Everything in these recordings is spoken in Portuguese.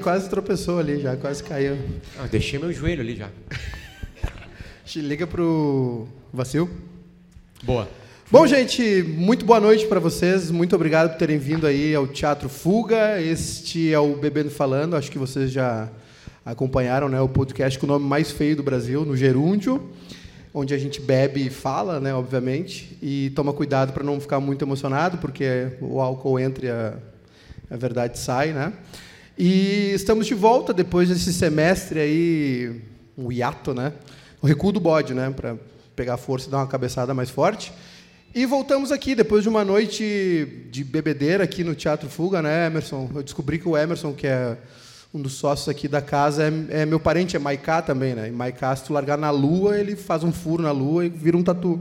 quase tropeçou ali, já quase caiu. Ah, deixei meu joelho ali já. Liga pro Vacil. Boa. Bom, gente, muito boa noite para vocês. Muito obrigado por terem vindo aí ao Teatro Fuga. Este é o Bebendo Falando. Acho que vocês já acompanharam, né, o podcast com o nome mais feio do Brasil, no Gerúndio, onde a gente bebe e fala, né, obviamente, e toma cuidado para não ficar muito emocionado, porque o álcool entra e a, a verdade sai, né? E estamos de volta depois desse semestre aí, um hiato, né? O recuo do bode, né, para pegar força e dar uma cabeçada mais forte. E voltamos aqui depois de uma noite de bebedeira aqui no Teatro Fuga, né, Emerson? Eu descobri que o Emerson, que é um dos sócios aqui da casa é, é meu parente, é Maiká também, né? E Maiká, se tu largar na lua, ele faz um furo na lua e vira um tatu.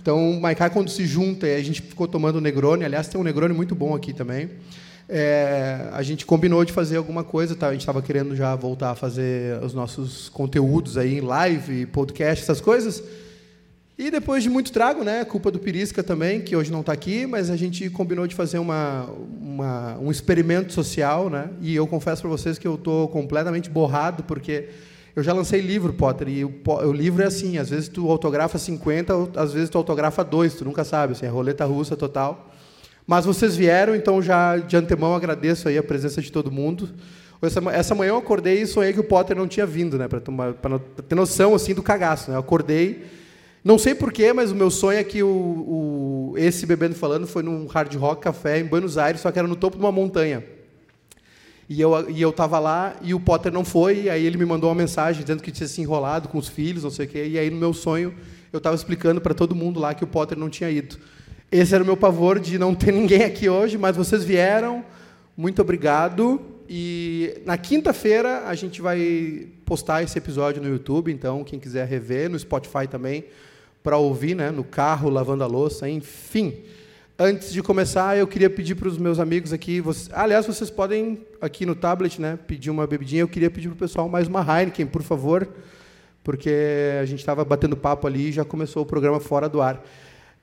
Então, Maiká, quando se junta, a gente ficou tomando Negroni, aliás, tem um Negroni muito bom aqui também. É, a gente combinou de fazer alguma coisa, tá? a gente estava querendo já voltar a fazer os nossos conteúdos aí em live, podcast, essas coisas. E depois de muito trago, né, culpa do Pirisca também, que hoje não está aqui, mas a gente combinou de fazer uma, uma, um experimento social, né? E eu confesso para vocês que eu estou completamente borrado, porque eu já lancei livro, Potter, e o, o, livro é assim, às vezes tu autografa 50, às vezes tu autografa 2, tu nunca sabe, assim, é roleta russa total. Mas vocês vieram, então já de antemão agradeço aí a presença de todo mundo. Essa, essa manhã eu acordei e sonhei que o Potter não tinha vindo, né, para ter noção assim do cagaço, né? Eu acordei não sei porquê, mas o meu sonho é que o, o, esse Bebendo Falando foi num hard rock café em Buenos Aires, só que era no topo de uma montanha. E eu, e eu tava lá e o Potter não foi, e aí ele me mandou uma mensagem dizendo que tinha se enrolado com os filhos, não sei o quê, e aí no meu sonho eu estava explicando para todo mundo lá que o Potter não tinha ido. Esse era o meu pavor de não ter ninguém aqui hoje, mas vocês vieram, muito obrigado. E na quinta-feira a gente vai postar esse episódio no YouTube, então quem quiser rever, no Spotify também para ouvir, né, no carro, lavando a louça, enfim. Antes de começar, eu queria pedir para os meus amigos aqui, vocês, aliás, vocês podem aqui no tablet, né, pedir uma bebidinha. Eu queria pedir para o pessoal mais uma Heineken, por favor, porque a gente estava batendo papo ali e já começou o programa fora do ar.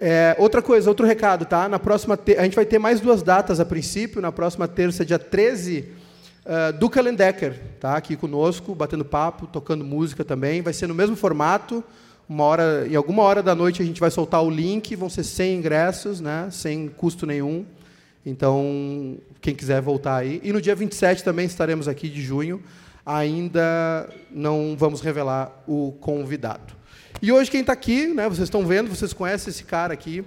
É, outra coisa, outro recado, tá? Na próxima a gente vai ter mais duas datas a princípio. Na próxima terça, dia 13, uh, ah, do Kalendecker, tá? Aqui conosco, batendo papo, tocando música também. Vai ser no mesmo formato uma hora, em alguma hora da noite a gente vai soltar o link, vão ser 100 ingressos, né, sem custo nenhum. Então, quem quiser voltar aí. E no dia 27 também estaremos aqui de junho. Ainda não vamos revelar o convidado. E hoje quem está aqui, né, vocês estão vendo, vocês conhecem esse cara aqui.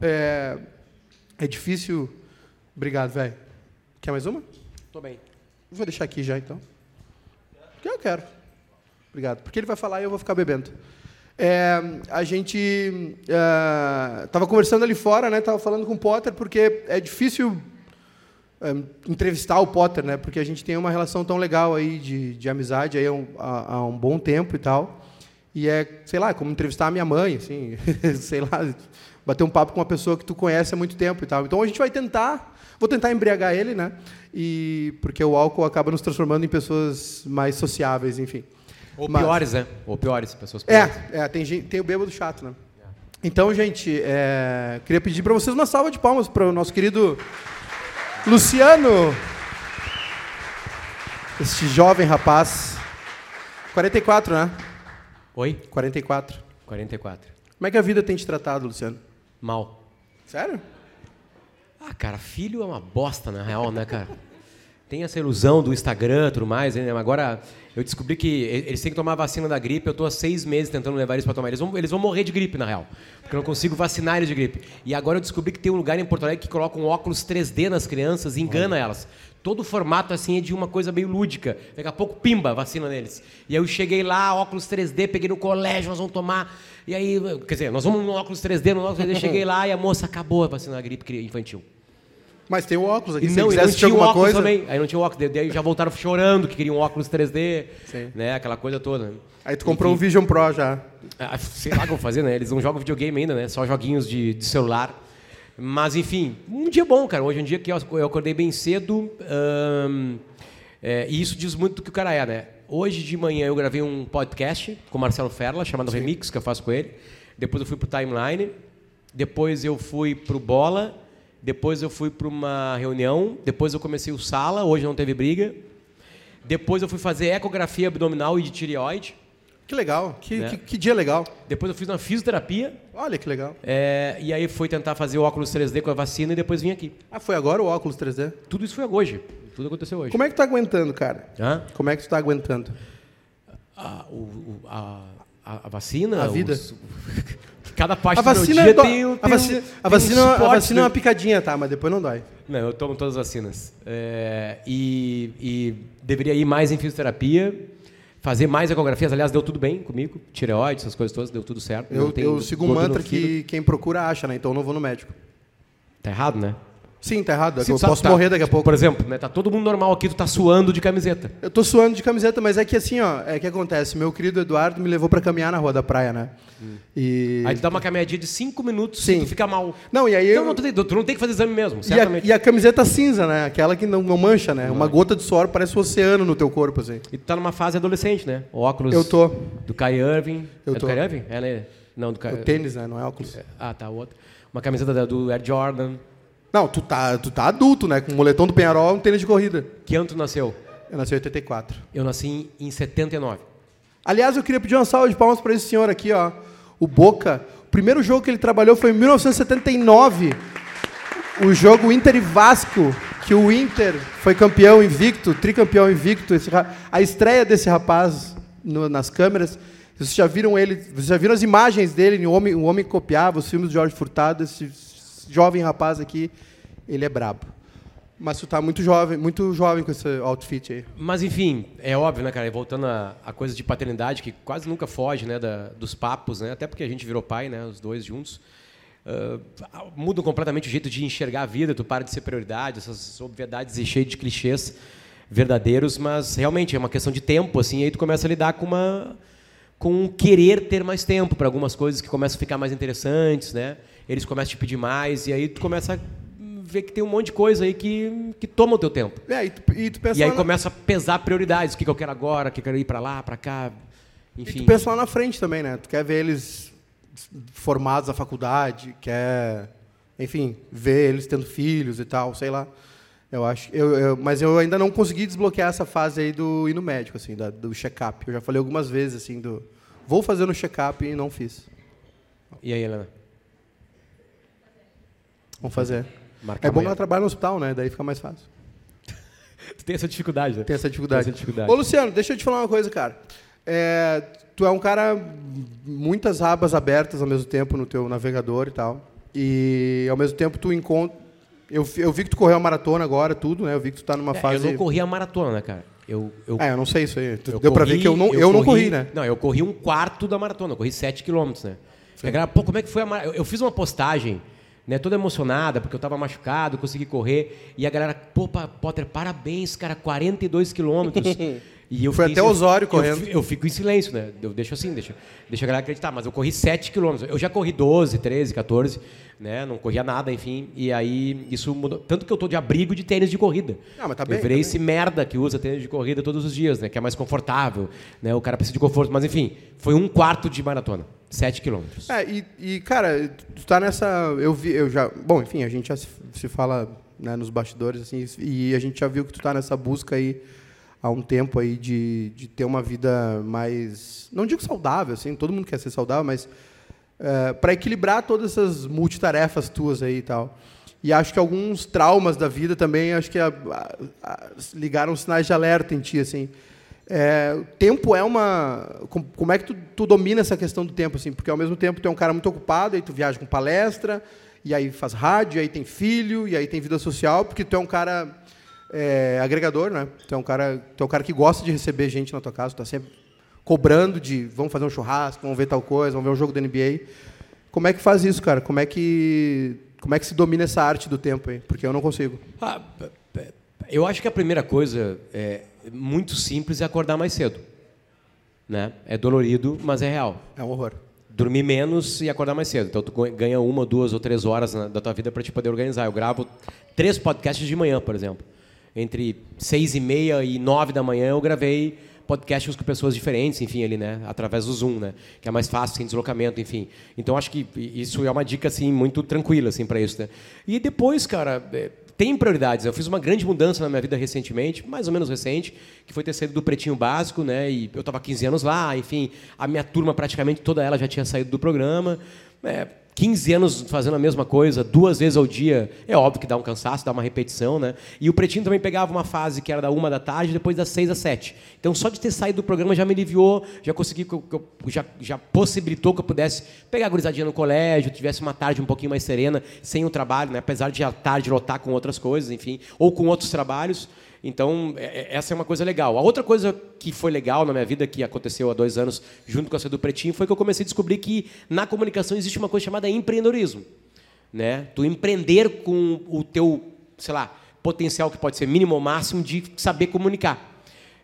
É, é difícil. Obrigado, velho. Quer mais uma? Estou bem. Vou deixar aqui já, então. Eu quero. Obrigado. Porque ele vai falar e eu vou ficar bebendo. É, a gente estava é, conversando ali fora, né? Tava falando com o Potter porque é difícil é, entrevistar o Potter, né? Porque a gente tem uma relação tão legal aí de, de amizade aí há um, há, há um bom tempo e tal. E é, sei lá, como entrevistar a minha mãe, assim, sei lá, bater um papo com uma pessoa que tu conhece há muito tempo e tal. Então a gente vai tentar, vou tentar embriagar ele, né? E porque o álcool acaba nos transformando em pessoas mais sociáveis, enfim. Ou Mas, piores, né? Ou piores, pessoas é, piores. É, é tem, tem o bêbado chato, né? Então, gente, é, queria pedir para vocês uma salva de palmas para o nosso querido Luciano. Este jovem rapaz. 44, né? Oi? 44. 44. Como é que a vida tem te tratado, Luciano? Mal. Sério? Ah, cara, filho é uma bosta, na real, né, cara? Tem essa ilusão do Instagram e tudo mais, né? Agora, eu descobri que eles têm que tomar a vacina da gripe. Eu estou há seis meses tentando levar eles para tomar. Eles vão, eles vão morrer de gripe, na real. Porque eu não consigo vacinar eles de gripe. E agora eu descobri que tem um lugar em Porto Alegre que coloca um óculos 3D nas crianças e engana elas. Todo o formato assim é de uma coisa meio lúdica. Daqui a pouco, pimba, vacina neles. E aí eu cheguei lá, óculos 3D, peguei no colégio, nós vamos tomar. E aí, quer dizer, nós vamos no óculos 3D, no óculos 3D, cheguei lá e a moça acabou a vacina da gripe infantil. Mas tem o óculos aqui. E não, se não tinha alguma coisa... também. Aí não tinha óculos. Daí já voltaram chorando que queriam óculos 3D. Sim. Né? Aquela coisa toda. Aí tu comprou Enfim. um Vision Pro já. Ah, sei lá como fazer, né? Eles não jogam videogame ainda, né? Só joguinhos de, de celular. Mas, enfim, um dia bom, cara. Hoje é um dia que eu acordei bem cedo. Hum, é, e isso diz muito do que o cara é, né? Hoje de manhã eu gravei um podcast com o Marcelo Ferla, chamado Sim. Remix, que eu faço com ele. Depois eu fui pro Timeline. Depois eu fui pro Bola Depois eu fui para uma reunião. Depois eu comecei o sala. Hoje não teve briga. Depois eu fui fazer ecografia abdominal e de tireoide. Que legal, que, Né? que, que dia legal. Depois eu fiz uma fisioterapia. Olha que legal. é, e aí fui tentar fazer o óculos 3D com a vacina e depois vim aqui. Ah, foi agora o óculos 3D? Tudo isso foi hoje. Tudo aconteceu hoje. Como é que tu tá aguentando, cara? Hã? Como é que tu tá aguentando? A, o- o- a, a- a vacina? A vida. os- cada parte A vacina, do meu dia do- tem, um- a tem um- vacina, tem a um vacina, a suporte, vacina é né? uma picadinha, tá? Mas depois não dói. Não, eu tomo todas as vacinas. É, e, e deveria ir mais em fisioterapia, fazer mais ecografias. Aliás, deu tudo bem comigo. Tireoide, essas coisas todas, deu tudo certo. Eu, Não tem eu sigo um mantra que quem procura acha, né? Então eu não vou no médico. Tá errado, né? Sim, tá errado. é eu posso tá- morrer daqui a pouco. Por exemplo, né, tá todo mundo normal aqui, tu tá suando de camiseta. Eu tô suando de camiseta, mas é que assim, ó, é que acontece. Meu querido Eduardo me levou pra caminhar na rua da praia, né? E. Hum. Aí tu dá uma caminhadinha de 5 minutos Sim. e tu fica mal. Não, e aí Então eu. não, tu, tem- tu não tem que fazer exame mesmo, E a, certamente. e a camiseta cinza, né? Aquela que não, não mancha, né? Uma gota de suor parece um oceano no teu corpo, assim. E tu tá numa fase adolescente, né? O óculos Eu tô. do Kai Irving. Eu é tô. do Kai Irving? É, né? Não, do Kai O tênis, né? Não é óculos. Ah, tá, o outro. Uma camiseta do Air Jordan. Não, tu tá, tu tá adulto, né? Com o moletom do Penharol, um tênis de corrida. Que ano tu nasceu? Eu nasci em 84. Eu nasci em, em 79. Aliás, eu queria pedir uma salva de palmas para esse senhor aqui, ó. O Boca. O primeiro jogo que ele trabalhou foi em 1979. O jogo Inter e Vasco, que o Inter foi campeão invicto, tricampeão invicto. A estreia desse rapaz no- nas câmeras. Vocês já viram ele, vocês já viram as imagens dele O Homem, o Homem Copiava, os filmes de Jorge Furtado. Esse jovem rapaz aqui, ele é brabo. Mas tu tá muito jovem, muito jovem com esse outfit aí. Mas enfim, é óbvio, né, cara? E Voltando a coisa de paternidade, que quase nunca foge, né, da- dos papos, né? Até porque a gente virou pai, né, os dois juntos. Mudam completamente o jeito de enxergar a vida, tu para de ser prioridade, essas obviedades e cheio de clichês verdadeiros, mas realmente é uma questão de tempo, assim, e aí tu começa a lidar com uma com um querer ter mais tempo para algumas coisas que começam a ficar mais interessantes, né? Eles começam a te pedir mais e aí tu começa a ver que tem um monte de coisa aí que, que toma o teu tempo. É, e tu, e tu E aí na- começa a pesar prioridades, o que, que eu quero agora, o que eu quero ir para lá, para cá, E enfim. tu pensa lá na frente também, né? Tu quer ver eles formados na faculdade, quer, enfim, ver eles tendo filhos e tal, sei lá. Eu acho, eu, eu- mas eu ainda não consegui desbloquear essa fase aí do ir no médico, assim, da- do check-up. Eu já falei algumas vezes, assim, do vou fazer no check-up e não fiz. E aí, Helena? Vamos fazer. É bom que ela trabalha no hospital, né? Daí fica mais fácil. Tu tem essa dificuldade, né? Tem essa dificuldade. Tem essa dificuldade. Ô, Luciano, deixa eu te falar uma coisa, cara. É, tu é um cara muitas abas abertas ao mesmo tempo no teu navegador e tal. E ao mesmo tempo tu encontra. Eu, eu vi que tu correu a maratona agora, tudo, né? Eu vi que tu tá numa É, fase. Eu não corri a maratona, né, cara? Eu, eu, É, eu não sei isso aí. Eu Deu pra corri- ver que eu não, eu não corri, né? Não, eu corri um quarto da maratona, eu corri 7 quilômetros, né? Galera, pô, como é que foi a maratona? Eu, eu fiz uma postagem, né, toda emocionada, porque eu tava machucado, consegui correr, e a galera, pô, Potter, parabéns, cara, 42 quilômetros. E eu Foi até Osório correndo. Eu, fico em silêncio, né? Eu deixo assim, deixa, deixa a galera acreditar, mas eu corri 7 quilômetros. Eu já corri 12, 13, 14, né? Não corria nada, enfim. E aí isso mudou. Tanto que eu tô de abrigo de tênis de corrida. Ah, mas tá bem, eu virei tá esse merda que usa tênis de corrida todos os dias, né? Que é mais confortável, né? O cara precisa de conforto. Mas enfim, foi um quarto de maratona. 7 quilômetros. É, e, e, cara, tu tá nessa. Eu vi, eu já. Bom, enfim, a gente já se, se fala né, nos bastidores, assim, e a gente já viu que tu tá nessa busca aí há um tempo aí de, de ter uma vida mais. Não digo saudável, assim, todo mundo quer ser saudável, mas para equilibrar todas essas multitarefas tuas aí e tal. E acho que alguns traumas da vida também, acho que a- a- a- ligaram sinais de alerta em ti, assim. É, tempo é uma. com- Como é que tu, tu domina essa questão do tempo, assim? Porque ao mesmo tempo tu é um cara muito ocupado, aí tu viaja com palestra, e aí faz rádio, e aí tem filho, e aí tem vida social, porque tu é um cara é, agregador, né? Tu é um cara, tu é um cara que gosta de receber gente na tua casa, tu tá sempre cobrando de vamos fazer um churrasco, vamos ver tal coisa, vamos ver um jogo da NBA. Como é que faz isso, cara? Como é que como é que se domina essa arte do tempo aí? Porque eu não consigo. Ah, eu acho que a primeira coisa é muito simples é acordar mais cedo. Né? É dolorido, mas é real. É um horror. Dormir menos e acordar mais cedo. Então tu ganha uma, duas ou três horas na- da tua vida para te poder organizar. Eu gravo três podcasts de manhã, por exemplo. Entre seis e meia e nove da manhã eu gravei podcasts com pessoas diferentes, enfim, ali, né? Através do Zoom, né? Que é mais fácil, sem deslocamento, enfim. Então, acho que isso é uma dica, assim, muito tranquila, assim, para isso, né? E depois, cara, é, tem prioridades. Eu fiz uma grande mudança na minha vida recentemente, mais ou menos recente, que foi ter saído do Pretinho Básico, né? E eu estava 15 anos lá, enfim, a minha turma praticamente toda ela já tinha saído do programa. É, 15 anos fazendo a mesma coisa, duas vezes ao dia, é óbvio que dá um cansaço, dá uma repetição, né? E o Pretinho também pegava uma fase que era da uma da tarde, depois das seis às sete. Então, só de ter saído do programa já me aliviou, já consegui, já, já possibilitou que eu pudesse pegar a gurizadinha no colégio, tivesse uma tarde um pouquinho mais serena, sem o trabalho, né? Apesar de a tarde lotar com outras coisas, enfim, ou com outros trabalhos. Então, é, é, essa é uma coisa legal. A outra coisa que foi legal na minha vida, que aconteceu há dois anos, junto com a do Pretinho, foi que eu comecei a descobrir que na comunicação existe uma coisa chamada empreendedorismo. Né? Tu empreender com o teu, sei lá, potencial que pode ser mínimo ou máximo de saber comunicar.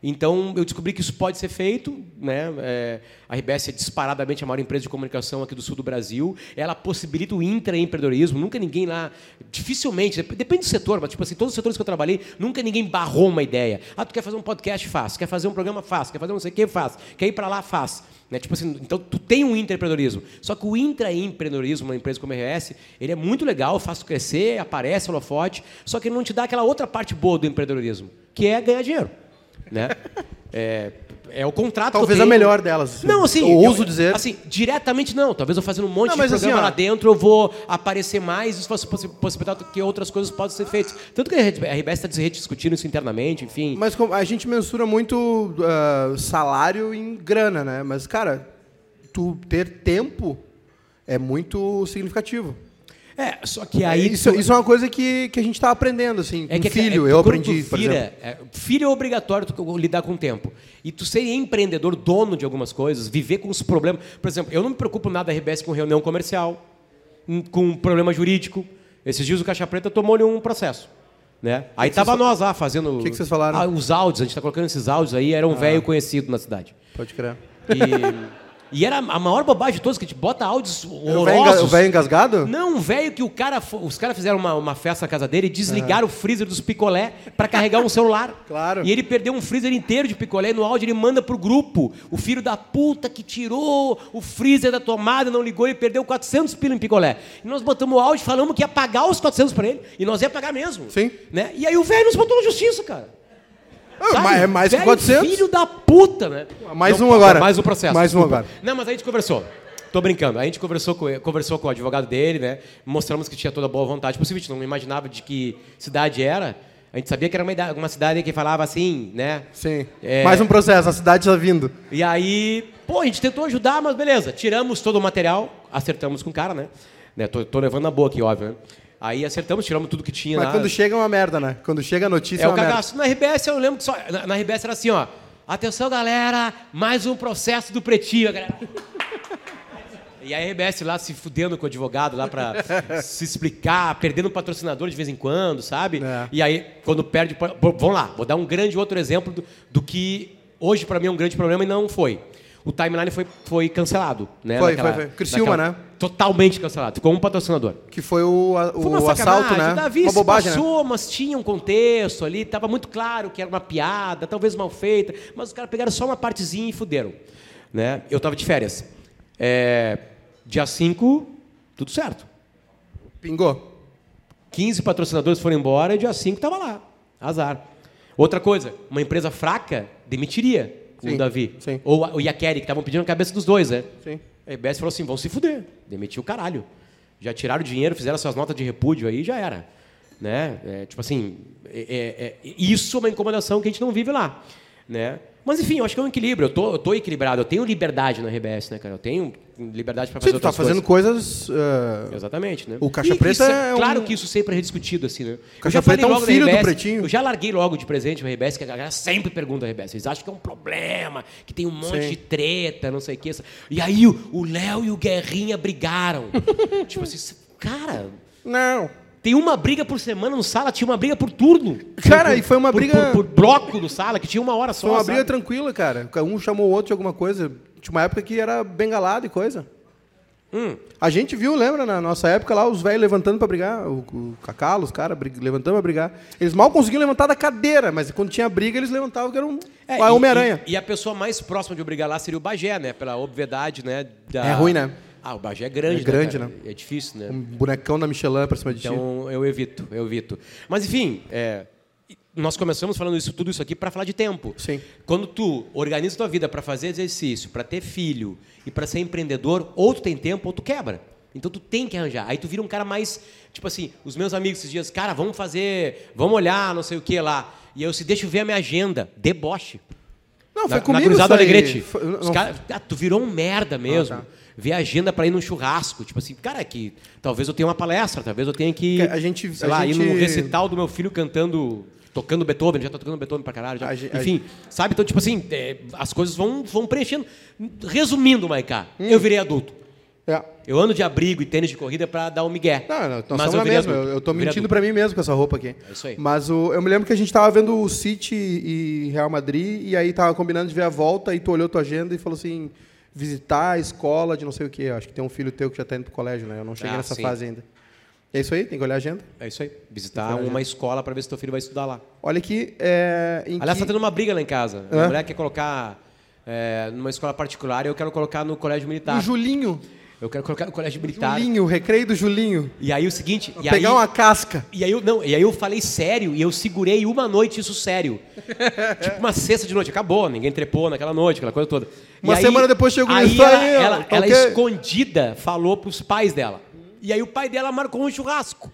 Então, eu descobri que isso pode ser feito. Né? É, a RBS é disparadamente a maior empresa de comunicação aqui do sul do Brasil. Ela possibilita o intraempreendedorismo. Nunca ninguém lá, dificilmente, depende do setor, mas tipo assim, todos os setores que eu trabalhei, nunca ninguém barrou uma ideia. Ah, tu quer fazer um podcast? Faz. Quer fazer um programa? Faz. Quer fazer não sei o que? Faz. Quer ir para lá? Faz. Né? Tipo assim, então, tu tem um intraempreendedorismo. Só que o intraempreendedorismo, uma empresa como a RBS, ele é muito legal, faz crescer, aparece holofote, só que ele não te dá aquela outra parte boa do empreendedorismo, que é ganhar dinheiro né? É, é o contrato Talvez a melhor delas. Assim. Não, assim. Eu ouso dizer. Assim, diretamente não. Talvez eu fazendo um monte não, de programa assim, lá dentro, eu vou aparecer mais, isso fosse possibilitar que outras coisas possam ser feitas. Tanto que a RBS está discutindo isso internamente, enfim. Mas a gente mensura muito uh, salário em grana, né? Mas, cara, tu ter tempo é muito significativo. É, só que aí. Isso, isso é uma coisa que, que a gente está aprendendo, assim. É com que, filho, é, eu aprendi. Filho, é, filho é obrigatório tu lidar com o tempo. E tu ser empreendedor, dono de algumas coisas, viver com os problemas. Por exemplo, eu não me preocupo nada RBS com reunião comercial, com problema jurídico. Esses dias o Caixa Preta tomou-lhe um processo. Né? Aí tava nós lá fazendo. O que, que, vocês falaram? Ah, os áudios, a gente está colocando esses áudios aí, era um ah. velho conhecido na cidade. Pode crer. E. E era a maior bobagem de todos, que a gente bota áudios horrorosos. O velho engasgado? Não, um velho que o cara, os caras fizeram uma, uma, festa na casa dele e desligaram uhum. o freezer dos picolé para carregar um celular. Claro. E ele perdeu um freezer inteiro de picolé. E no áudio ele manda pro grupo. O filho da puta que tirou o freezer da tomada, não ligou e perdeu 400 pila em picolé. E nós botamos o áudio, falamos que ia pagar os 400 para ele. E nós ia pagar mesmo. Sim. Né? E aí o velho nos botou na justiça, cara. Ah, é mais que 400. Filho da puta, né? Mais não, um agora. Mais um processo. Mais um agora. Não, mas a gente conversou. Tô brincando. A gente conversou com, conversou com o advogado dele, né? Mostramos que tinha toda boa vontade. Possivelmente não imaginava de que cidade era. A gente sabia que era uma, uma cidade que falava assim, né? Sim. É... Mais um processo, a cidade está vindo. E aí, pô, a gente tentou ajudar, mas beleza. Tiramos todo o material, acertamos com o cara, né? né? Tô, tô levando na boa aqui, óbvio, né? Aí acertamos, tiramos tudo que tinha Mas lá. quando chega é uma merda, né? Quando chega a notícia é, é uma o cagaço. Na RBS eu lembro que só. Na, na RBS era assim, ó. Atenção, galera, mais um processo do pretinho, galera. E a RBS lá se fudendo com o advogado lá pra se explicar, perdendo um patrocinador de vez em quando, sabe? É. E aí, quando perde. Vamos lá, vou dar um grande outro exemplo do, do que hoje para mim é um grande problema e não foi o timeline foi, foi cancelado. Né? Foi, naquela, foi, foi. Criciúma, né? Totalmente cancelado. Ficou um patrocinador. Que foi o, o foi uma assalto, né? O Davi uma bobagem, passou, né? mas tinha um contexto ali, estava muito claro que era uma piada, talvez mal feita, mas os caras pegaram só uma partezinha e fuderam. Né? Eu estava de férias. É, dia 5, tudo certo. Pingou. 15 patrocinadores foram embora e dia 5 estava lá. Azar. Outra coisa, uma empresa fraca demitiria sim, o Davi. Sim. Ou o Yakeri, que estavam pedindo a cabeça dos dois, né? Sim. A EBS falou assim: vão se fuder. Demitiu o caralho. Já tiraram o dinheiro, fizeram suas notas de repúdio aí já era. Né? É, tipo assim, é, é, isso é uma incomodação que a gente não vive lá. Né? Mas enfim, eu acho que é um equilíbrio. Eu tô, eu tô equilibrado. Eu tenho liberdade na RBS, né, cara? Eu tenho liberdade para fazer Sim, tu tá fazendo coisas. Uh... Exatamente, né? O Caixa Preta é, é Claro que isso sempre é rediscutido, assim, né? O Caixa Preta é um filho RBS, do Pretinho. Eu já larguei logo de presente na RBS, que a galera sempre pergunta na RBS. Eles acham que é um problema, que tem um monte Sim. de treta, não sei o que. E aí o Léo e o Guerrinha brigaram. tipo assim, cara... Não. Tem uma briga por semana no sala, tinha uma briga por turno. Cara, por, e foi uma por, briga. Por, por, bloco do sala, que tinha uma hora só. Foi uma sabe? briga tranquila, cara. Um chamou o outro de alguma coisa. Tinha uma época que era bengalado e coisa. Hum. A gente viu, lembra, na nossa época lá, os velhos levantando pra brigar, o, o Cacalo, os caras levantando pra brigar. Eles mal conseguiam levantar da cadeira, mas quando tinha briga, eles levantavam que era um É, Homem-Aranha. E, e a pessoa mais próxima de obrigar lá seria o Bagé, né? Pela obviedade, né? da- É ruim, né? Ah, o Bagé é grande, É grande, cara? né? É difícil, né? Um bonecão da Michelin pra cima de ti. Então eu evito, eu evito. Mas enfim, é, nós começamos falando isso, tudo isso aqui para falar de tempo. Sim. Quando tu organiza tua vida para fazer exercício, para ter filho e para ser empreendedor, ou tu tem tempo ou tu quebra. Então tu tem que arranjar. Aí tu vira um cara mais, tipo assim, os meus amigos esses dias, cara, vamos fazer, vamos olhar, não sei o que lá. E eu se deixa eu ver a minha agenda, deboche. Não, foi na, comigo na Cruzada. Alegrete. Foi- não- cara- ah, tu virou um merda mesmo. tá. Ver a agenda para ir num churrasco. Tipo assim, cara, que talvez eu tenha uma palestra, talvez eu tenha que. A gente- sei a lá, gente- ir num recital do meu filho cantando. Tocando Beethoven, já tá tocando Beethoven pra caralho. já. A gen- a Enfim, sabe? Então, tipo assim, é, as coisas vão, vão preenchendo. Resumindo, Maiká, Hum. eu virei adulto. É. Eu ando de abrigo e tênis de corrida pra dar um migué. Não, não, nós Mas eu mesma. Eu, eu tô Virei mentindo pra mim mesmo com essa roupa aqui. É isso aí. Mas o, eu me lembro que a gente tava vendo o City e Real Madrid e aí tava combinando de ver a volta e tu olhou tua agenda e falou assim, visitar a escola de não sei o quê. Acho que tem um filho teu que já tá indo pro colégio, né? Eu não cheguei Ah, nessa sim. fase ainda. É isso aí? Tem que olhar a agenda. É isso aí. Visitar uma escola pra ver se teu filho vai estudar lá. Olha aqui, é, Aliás, que- tá tendo uma briga lá em casa. A mulher quer colocar é, numa escola particular e eu quero colocar no colégio militar. o Julinho. Eu quero colocar no colégio militar. Julinho, o recreio do Julinho. E aí o seguinte. Pegar aí, uma casca. E aí eu não, e aí eu falei sério e eu segurei uma noite isso sério. tipo uma sexta de noite, acabou, ninguém trepou naquela noite, aquela coisa toda. E Uma semana depois chegou aí isso ela, aí, ela, ela ok? escondida falou pros pais dela. E aí o pai dela marcou um churrasco.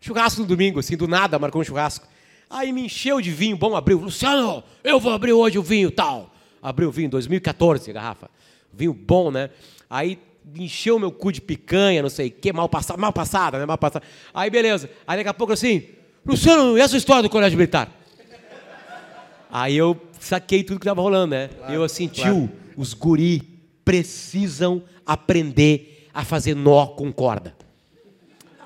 Churrasco no domingo, assim, do nada marcou um churrasco. Aí me encheu de vinho bom, abriu. Luciano, eu vou abrir hoje o vinho tal. Abriu o vinho, 2014, a garrafa. Vinho bom, né? Aí encheu meu cu de picanha, não sei o quê, mal passada, mal passada, né? Mal passada. Aí beleza. Aí daqui a pouco assim, Luciano, e essa história do colégio militar? Aí eu saquei tudo que tava rolando, né? E eu assim, tio, os guri precisam aprender a fazer nó com corda.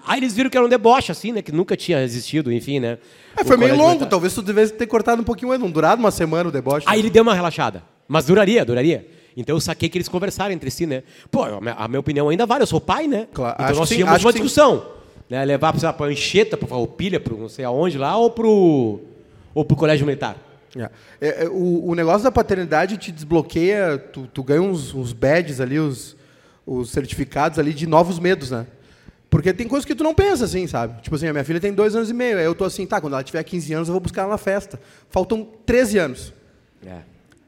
Aí eles viram que era um deboche, assim, né? Que nunca tinha existido, enfim, né? É, foi meio longo, talvez tu devesse ter cortado um pouquinho não durado uma semana o deboche. Aí ele deu uma relaxada. Mas duraria, duraria. Então eu saquei que eles conversaram entre si, né? Pô, a minha, a opinião ainda vale, eu sou pai, né? Claro, então acho nós sim, tínhamos acho uma sim. discussão. Né? Levar lá, pra Anchieta, pra Farroupilha, pro não sei aonde lá, ou pro, ou pro colégio militar. É. É, é, o, o negócio da paternidade te desbloqueia, tu, tu ganha uns, uns badges ali, os, os certificados ali de novos medos, né? Porque tem coisas que tu não pensa assim, sabe? Tipo assim, a minha filha tem dois anos e meio, aí eu tô assim, tá, quando ela tiver 15 anos eu vou buscar ela na festa. Faltam 13 anos. É.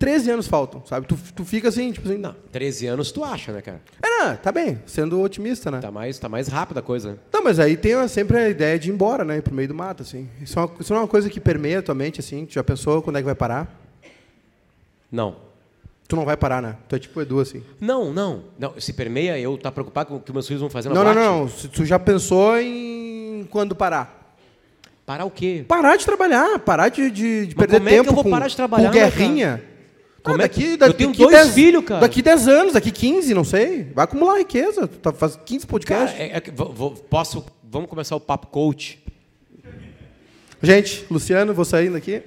13 anos faltam, sabe? Tu, tu fica assim, tipo assim, Não, 13 anos tu acha, né, cara? É, não, tá bem, sendo otimista, né? Tá mais, tá mais rápida a coisa. né? Não, mas aí tem sempre a ideia de ir embora, né? Ir pro meio do mato, assim. Isso, é uma, isso não é uma coisa que permeia a tua mente, assim? Tu já pensou quando é que vai parar? Não. Tu não vai parar, né? Tu é tipo Edu, assim. Não, não. Não, se permeia, eu tá preocupado com o que meus filhos vão fazer na Não, não, boate? não. Tu já pensou em quando parar? Parar o quê? Parar de trabalhar, parar de, de, de perder como é que tempo eu vou com, parar de trabalhar, com guerrinha. Como Ah, é que- daqui, eu daqui, tenho daqui dois 10 filhos, cara. Daqui 10 anos, daqui 15, não sei. Vai acumular riqueza. Tu tá, faz 15 Cara, podcasts. é- é vou- vou- posso. Vamos começar o papo coach. Gente, Luciano, vou saindo aqui.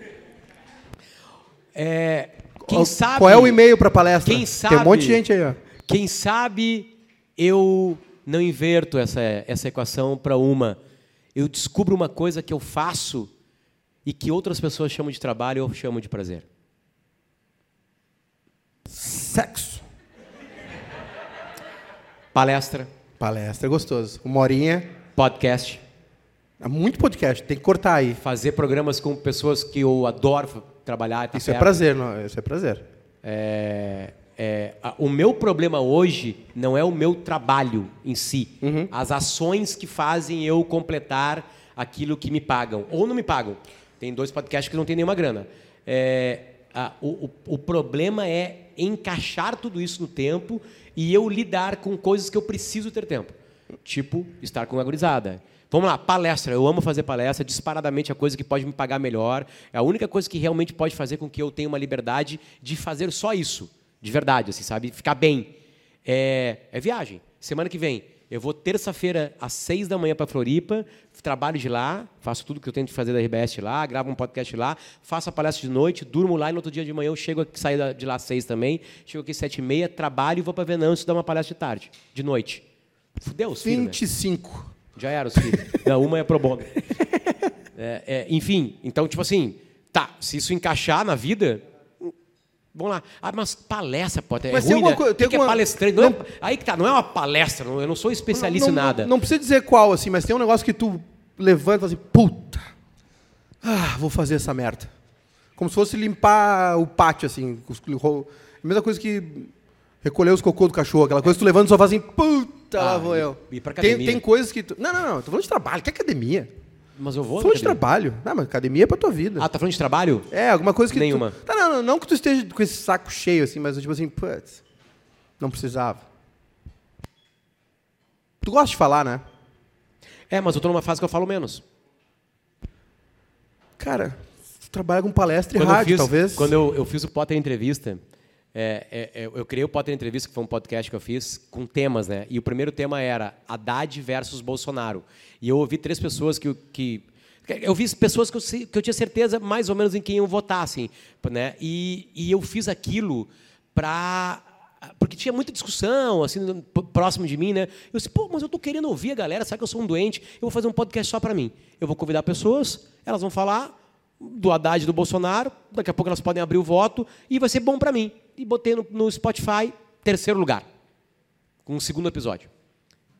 É, quem Qual- sabe. Qual é o e-mail para palestra? Quem Tem um monte de sabe- gente aí, ó. Quem sabe eu não inverto essa, essa equação para uma. Eu descubro uma coisa que eu faço e que outras pessoas chamam de trabalho eu chamo de prazer. Sexo. Palestra, Palestra é gostoso. Uma horinha. podcast, É muito podcast, tem que cortar aí. fazer programas com pessoas que eu adoro trabalhar. tá Isso é perto. prazer, não? Isso é prazer. É, é, a- o meu problema hoje não é o meu trabalho em si, as ações que fazem eu completar aquilo que me pagam ou não me pagam. Tem dois podcasts que não tem nenhuma grana. É, a- o, o- o problema é encaixar tudo isso no tempo e eu lidar com coisas que eu preciso ter tempo, tipo estar com a gurizada. Vamos lá, palestra. Eu amo fazer palestra, disparadamente a coisa que pode me pagar melhor. É a única coisa que realmente pode fazer com que eu tenha uma liberdade de fazer só isso, de verdade, assim, sabe? Ficar bem. É, é viagem. Semana que vem, Eu vou terça-feira às seis da manhã para Floripa, trabalho de lá, faço tudo que eu tenho que fazer da RBS lá, gravo um podcast lá, faço a palestra de noite, durmo lá e no outro dia de manhã eu chego aqui, saio de lá às seis também, chego aqui às sete e meia, trabalho e vou para Venâncio dar uma palestra de tarde, de noite. Fudeu os filhos, né? 25. Já era os filhos. Não, uma é pro bono. É, é, enfim, então, tipo assim, tá, se isso encaixar na vida, vamos lá. Ah, mas palestra, pode é Mas tem ruim, alguma né? que tem que é palestrante? Não é- aí que tá, não é uma palestra, não- eu não sou especialista não, em nada. Não, não precisa dizer qual, assim, mas tem um negócio que tu levanta e fala assim, puta, ah, vou fazer essa merda. Como se fosse limpar o pátio, assim. A mesma coisa que recolher os cocô do cachorro, aquela coisa que tu levanta e só faz assim, puta, lá Ah, vou e- eu. e pra tem, tem coisas que tu... Não, não, não, tô falando de trabalho, que academia? Mas eu vou. Falando de trabalho. Não, mas academia é pra tua vida. Ah, tá falando de trabalho? É, alguma coisa que Nenhuma. Tu... Tá, não, não, não que tu esteja com esse saco cheio, assim, mas tipo assim, putz, não precisava. Tu gosta de falar, né? É, mas eu tô numa fase que eu falo menos. Cara, tu trabalha com palestra e Quando rádio, fiz- talvez. Quando eu, eu fiz o Potter Entrevista, é, é, é, eu criei o Potter Entrevista, que foi um podcast que eu fiz, com temas, né? E o primeiro tema era Haddad versus Bolsonaro. E eu ouvi três pessoas que... que eu vi pessoas que eu, que eu tinha certeza mais ou menos em quem eu votar, assim, né? E, e eu fiz aquilo para porque tinha muita discussão, assim, próximo de mim, né? Eu disse, pô, mas eu tô querendo ouvir a galera, sabe que eu sou um doente? Eu vou fazer um podcast só para mim. Eu vou convidar pessoas, elas vão falar do Haddad e do Bolsonaro, daqui a pouco elas podem abrir o voto e vai ser bom para mim. E botei no, no Spotify, terceiro lugar, com o segundo episódio.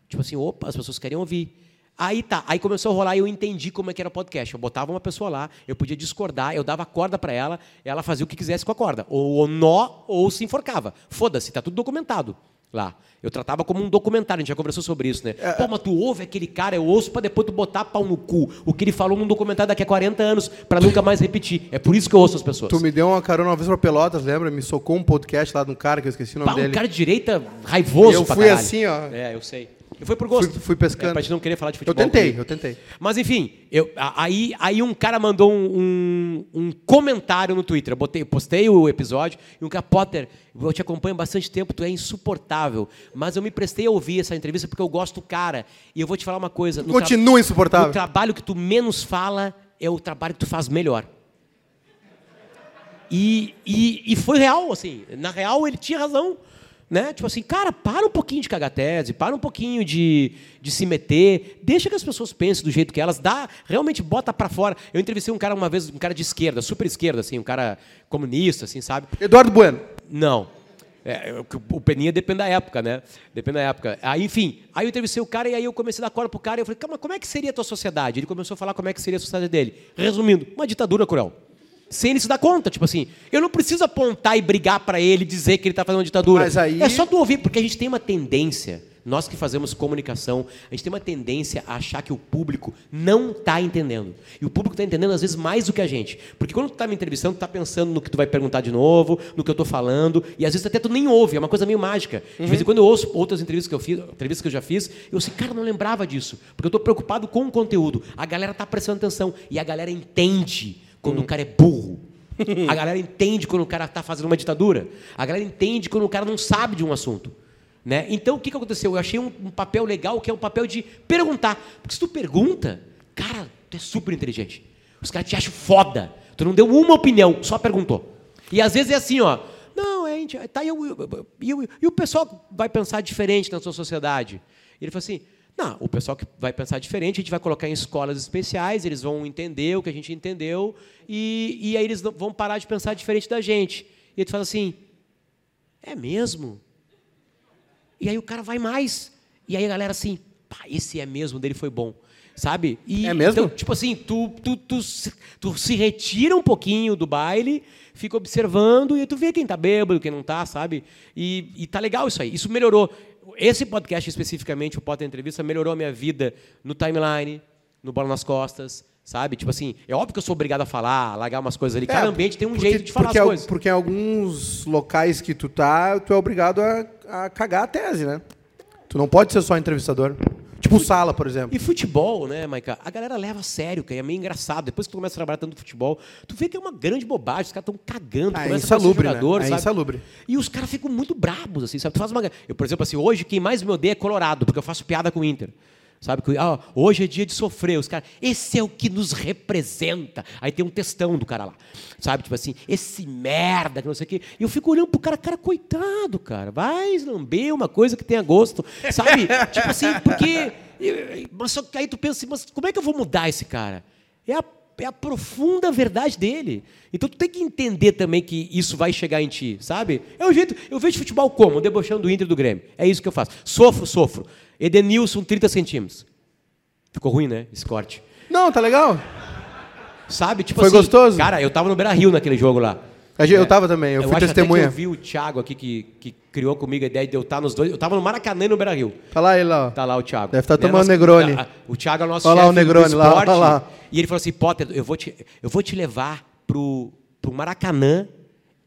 Tipo assim, opa, as pessoas querem ouvir. Aí tá, aí começou a rolar e eu entendi como é que era o podcast. Eu botava uma pessoa lá, eu podia discordar, eu dava corda para ela, ela fazia o que quisesse com a corda. Ou o nó, ou se enforcava. Foda-se, tá tudo documentado lá. Eu tratava como um documentário, a gente já conversou sobre isso, né? Pô, mas tu ouve aquele cara, eu ouço pra depois tu botar pau no cu. O que ele falou num documentário daqui a 40 anos, pra nunca mais repetir. É por isso que eu ouço as pessoas. Tu me deu uma carona uma vez pra Pelotas, lembra? Me socou um podcast lá de um cara que eu esqueci o nome Pá, dele. um cara de direita raivoso Eu pra fui caralho. assim, ó. É, eu sei. Eu fui por gosto. Fui- fui pescando. É, pra gente não querer falar de Eu futebol. tentei, comigo. eu tentei. Mas enfim, eu, aí, aí um cara mandou um, um, um comentário no Twitter. Eu, botei, eu postei o episódio e um cara, Potter, eu te acompanho há bastante tempo, tu é insuportável. Mas eu me prestei a ouvir essa entrevista porque eu gosto do cara. E eu vou te falar uma coisa. Continua insuportável. O trabalho que tu menos fala é o trabalho que tu faz melhor. E, e, e foi real, assim. Na real, ele tinha razão. Né? Tipo assim, cara, para um pouquinho de cagar tese, para um pouquinho de, de se meter, deixa que as pessoas pensem do jeito que elas, dá, realmente bota pra fora. Eu entrevistei um cara uma vez, um cara de esquerda, super esquerda, assim, um cara comunista, assim, sabe? Eduardo Bueno. Não. É, o- o Peninha depende da época, né? Depende da época. Aí, enfim, aí eu entrevistei o cara e aí eu comecei a dar corda pro cara e eu falei, "Calma, como é que seria a tua sociedade? Ele começou a falar como é que seria a sociedade dele. Resumindo, uma ditadura cruel. Sem ele se dar conta, tipo assim, eu não preciso apontar e brigar pra ele dizer que ele tá fazendo uma ditadura. Aí- É só tu ouvir, porque a gente tem uma tendência, nós que fazemos comunicação, a gente tem uma tendência a achar que o público não está entendendo. E o público está entendendo às vezes mais do que a gente. Porque quando tu está me entrevistando, tu está pensando no que tu vai perguntar de novo, no que eu estou falando, e às vezes até tu nem ouve, é uma coisa meio mágica. De vez em quando eu ouço outras entrevistas que eu fiz, entrevistas que eu já fiz, eu sei, cara, não lembrava disso, porque eu estou preocupado com o conteúdo. A galera está prestando atenção e a galera entende quando o cara é burro. A galera entende quando o cara está fazendo uma ditadura. A galera entende quando o cara não sabe de um assunto. Né? Então, o que, que aconteceu? Eu achei um, um papel legal, que é o papel de perguntar. Porque se tu pergunta, cara, tu é super inteligente. Os caras te acham foda. Tu não deu uma opinião, só perguntou. E às vezes é assim, ó. Não, é, gente, tá, e, eu- eu- e eu- e o pessoal vai pensar diferente na sua sociedade. E ele falou assim, não, o pessoal que vai pensar diferente, a gente vai colocar em escolas especiais, eles vão entender o que a gente entendeu, e, e aí eles vão parar de pensar diferente da gente. E ele fala assim, é mesmo? E aí o cara vai mais. E aí a galera assim, pá, esse é mesmo, dele foi bom. Sabe? E, É mesmo? Então, tipo assim, tu, tu, tu, se- tu se retira um pouquinho do baile, fica observando e tu vê quem tá bêbado, quem não tá, sabe? E, e tá legal isso aí. Isso melhorou. Esse podcast especificamente, o Potter Entrevista, melhorou a minha vida no timeline, no Bola nas Costas, sabe? Tipo assim, é óbvio que eu sou obrigado a falar, largar umas coisas ali. Cada É, ambiente tem um porque- jeito de falar porque, as coisas. Porque em alguns locais que tu tá, tu é obrigado a, a cagar a tese, né? Tu não pode ser só entrevistador. Tipo Sala, por exemplo. E futebol, né, Maica? A galera leva a sério, que é meio engraçado. Depois que tu começa a trabalhar tanto futebol, tu vê que é uma grande bobagem. Os caras estão cagando. Ah, é insalubre, né? jogador, É sabe? insalubre. E os caras ficam muito brabos, assim, sabe? Tu faz uma... Eu, por exemplo, assim, hoje quem mais me odeia é Colorado, porque eu faço piada com o Inter. Sabe? Que, ah, hoje é dia de sofrer. Os caras, esse é o que nos representa. Aí tem um textão do cara lá. Sabe? Tipo assim, esse merda, que não sei o quê. E eu fico olhando pro cara, cara, coitado, cara. Vai lamber uma coisa que tenha gosto. Sabe? tipo assim, porque. Mas só que aí tu pensa assim, mas como é que eu vou mudar esse cara? É a é a profunda verdade dele. Então tu tem que entender também que isso vai chegar em ti, sabe? É o jeito. Eu vejo futebol como? Debochando do Inter e do Grêmio. É isso que eu faço. Sofro, sofro. Edenilson, 30 centímetros. Ficou ruim, né? Esse corte. Não, tá legal. Sabe? Tipo Foi assim, gostoso? Cara, eu tava no Beira Rio naquele jogo lá. Eu tava também, eu, fui acho testemunha. Eu vi o Thiago aqui que, que criou comigo a ideia de eu estar nos dois. Eu tava no Maracanã e no Beira Rio. Tá lá ele lá. Tá lá o Thiago. Deve tá Né, tomando nosso- Negroni. O Thiago é o nosso Olha lá o Negroni do lá, esporte. olha lá. E ele falou assim, Potter, eu vou te, eu vou te levar pro, pro Maracanã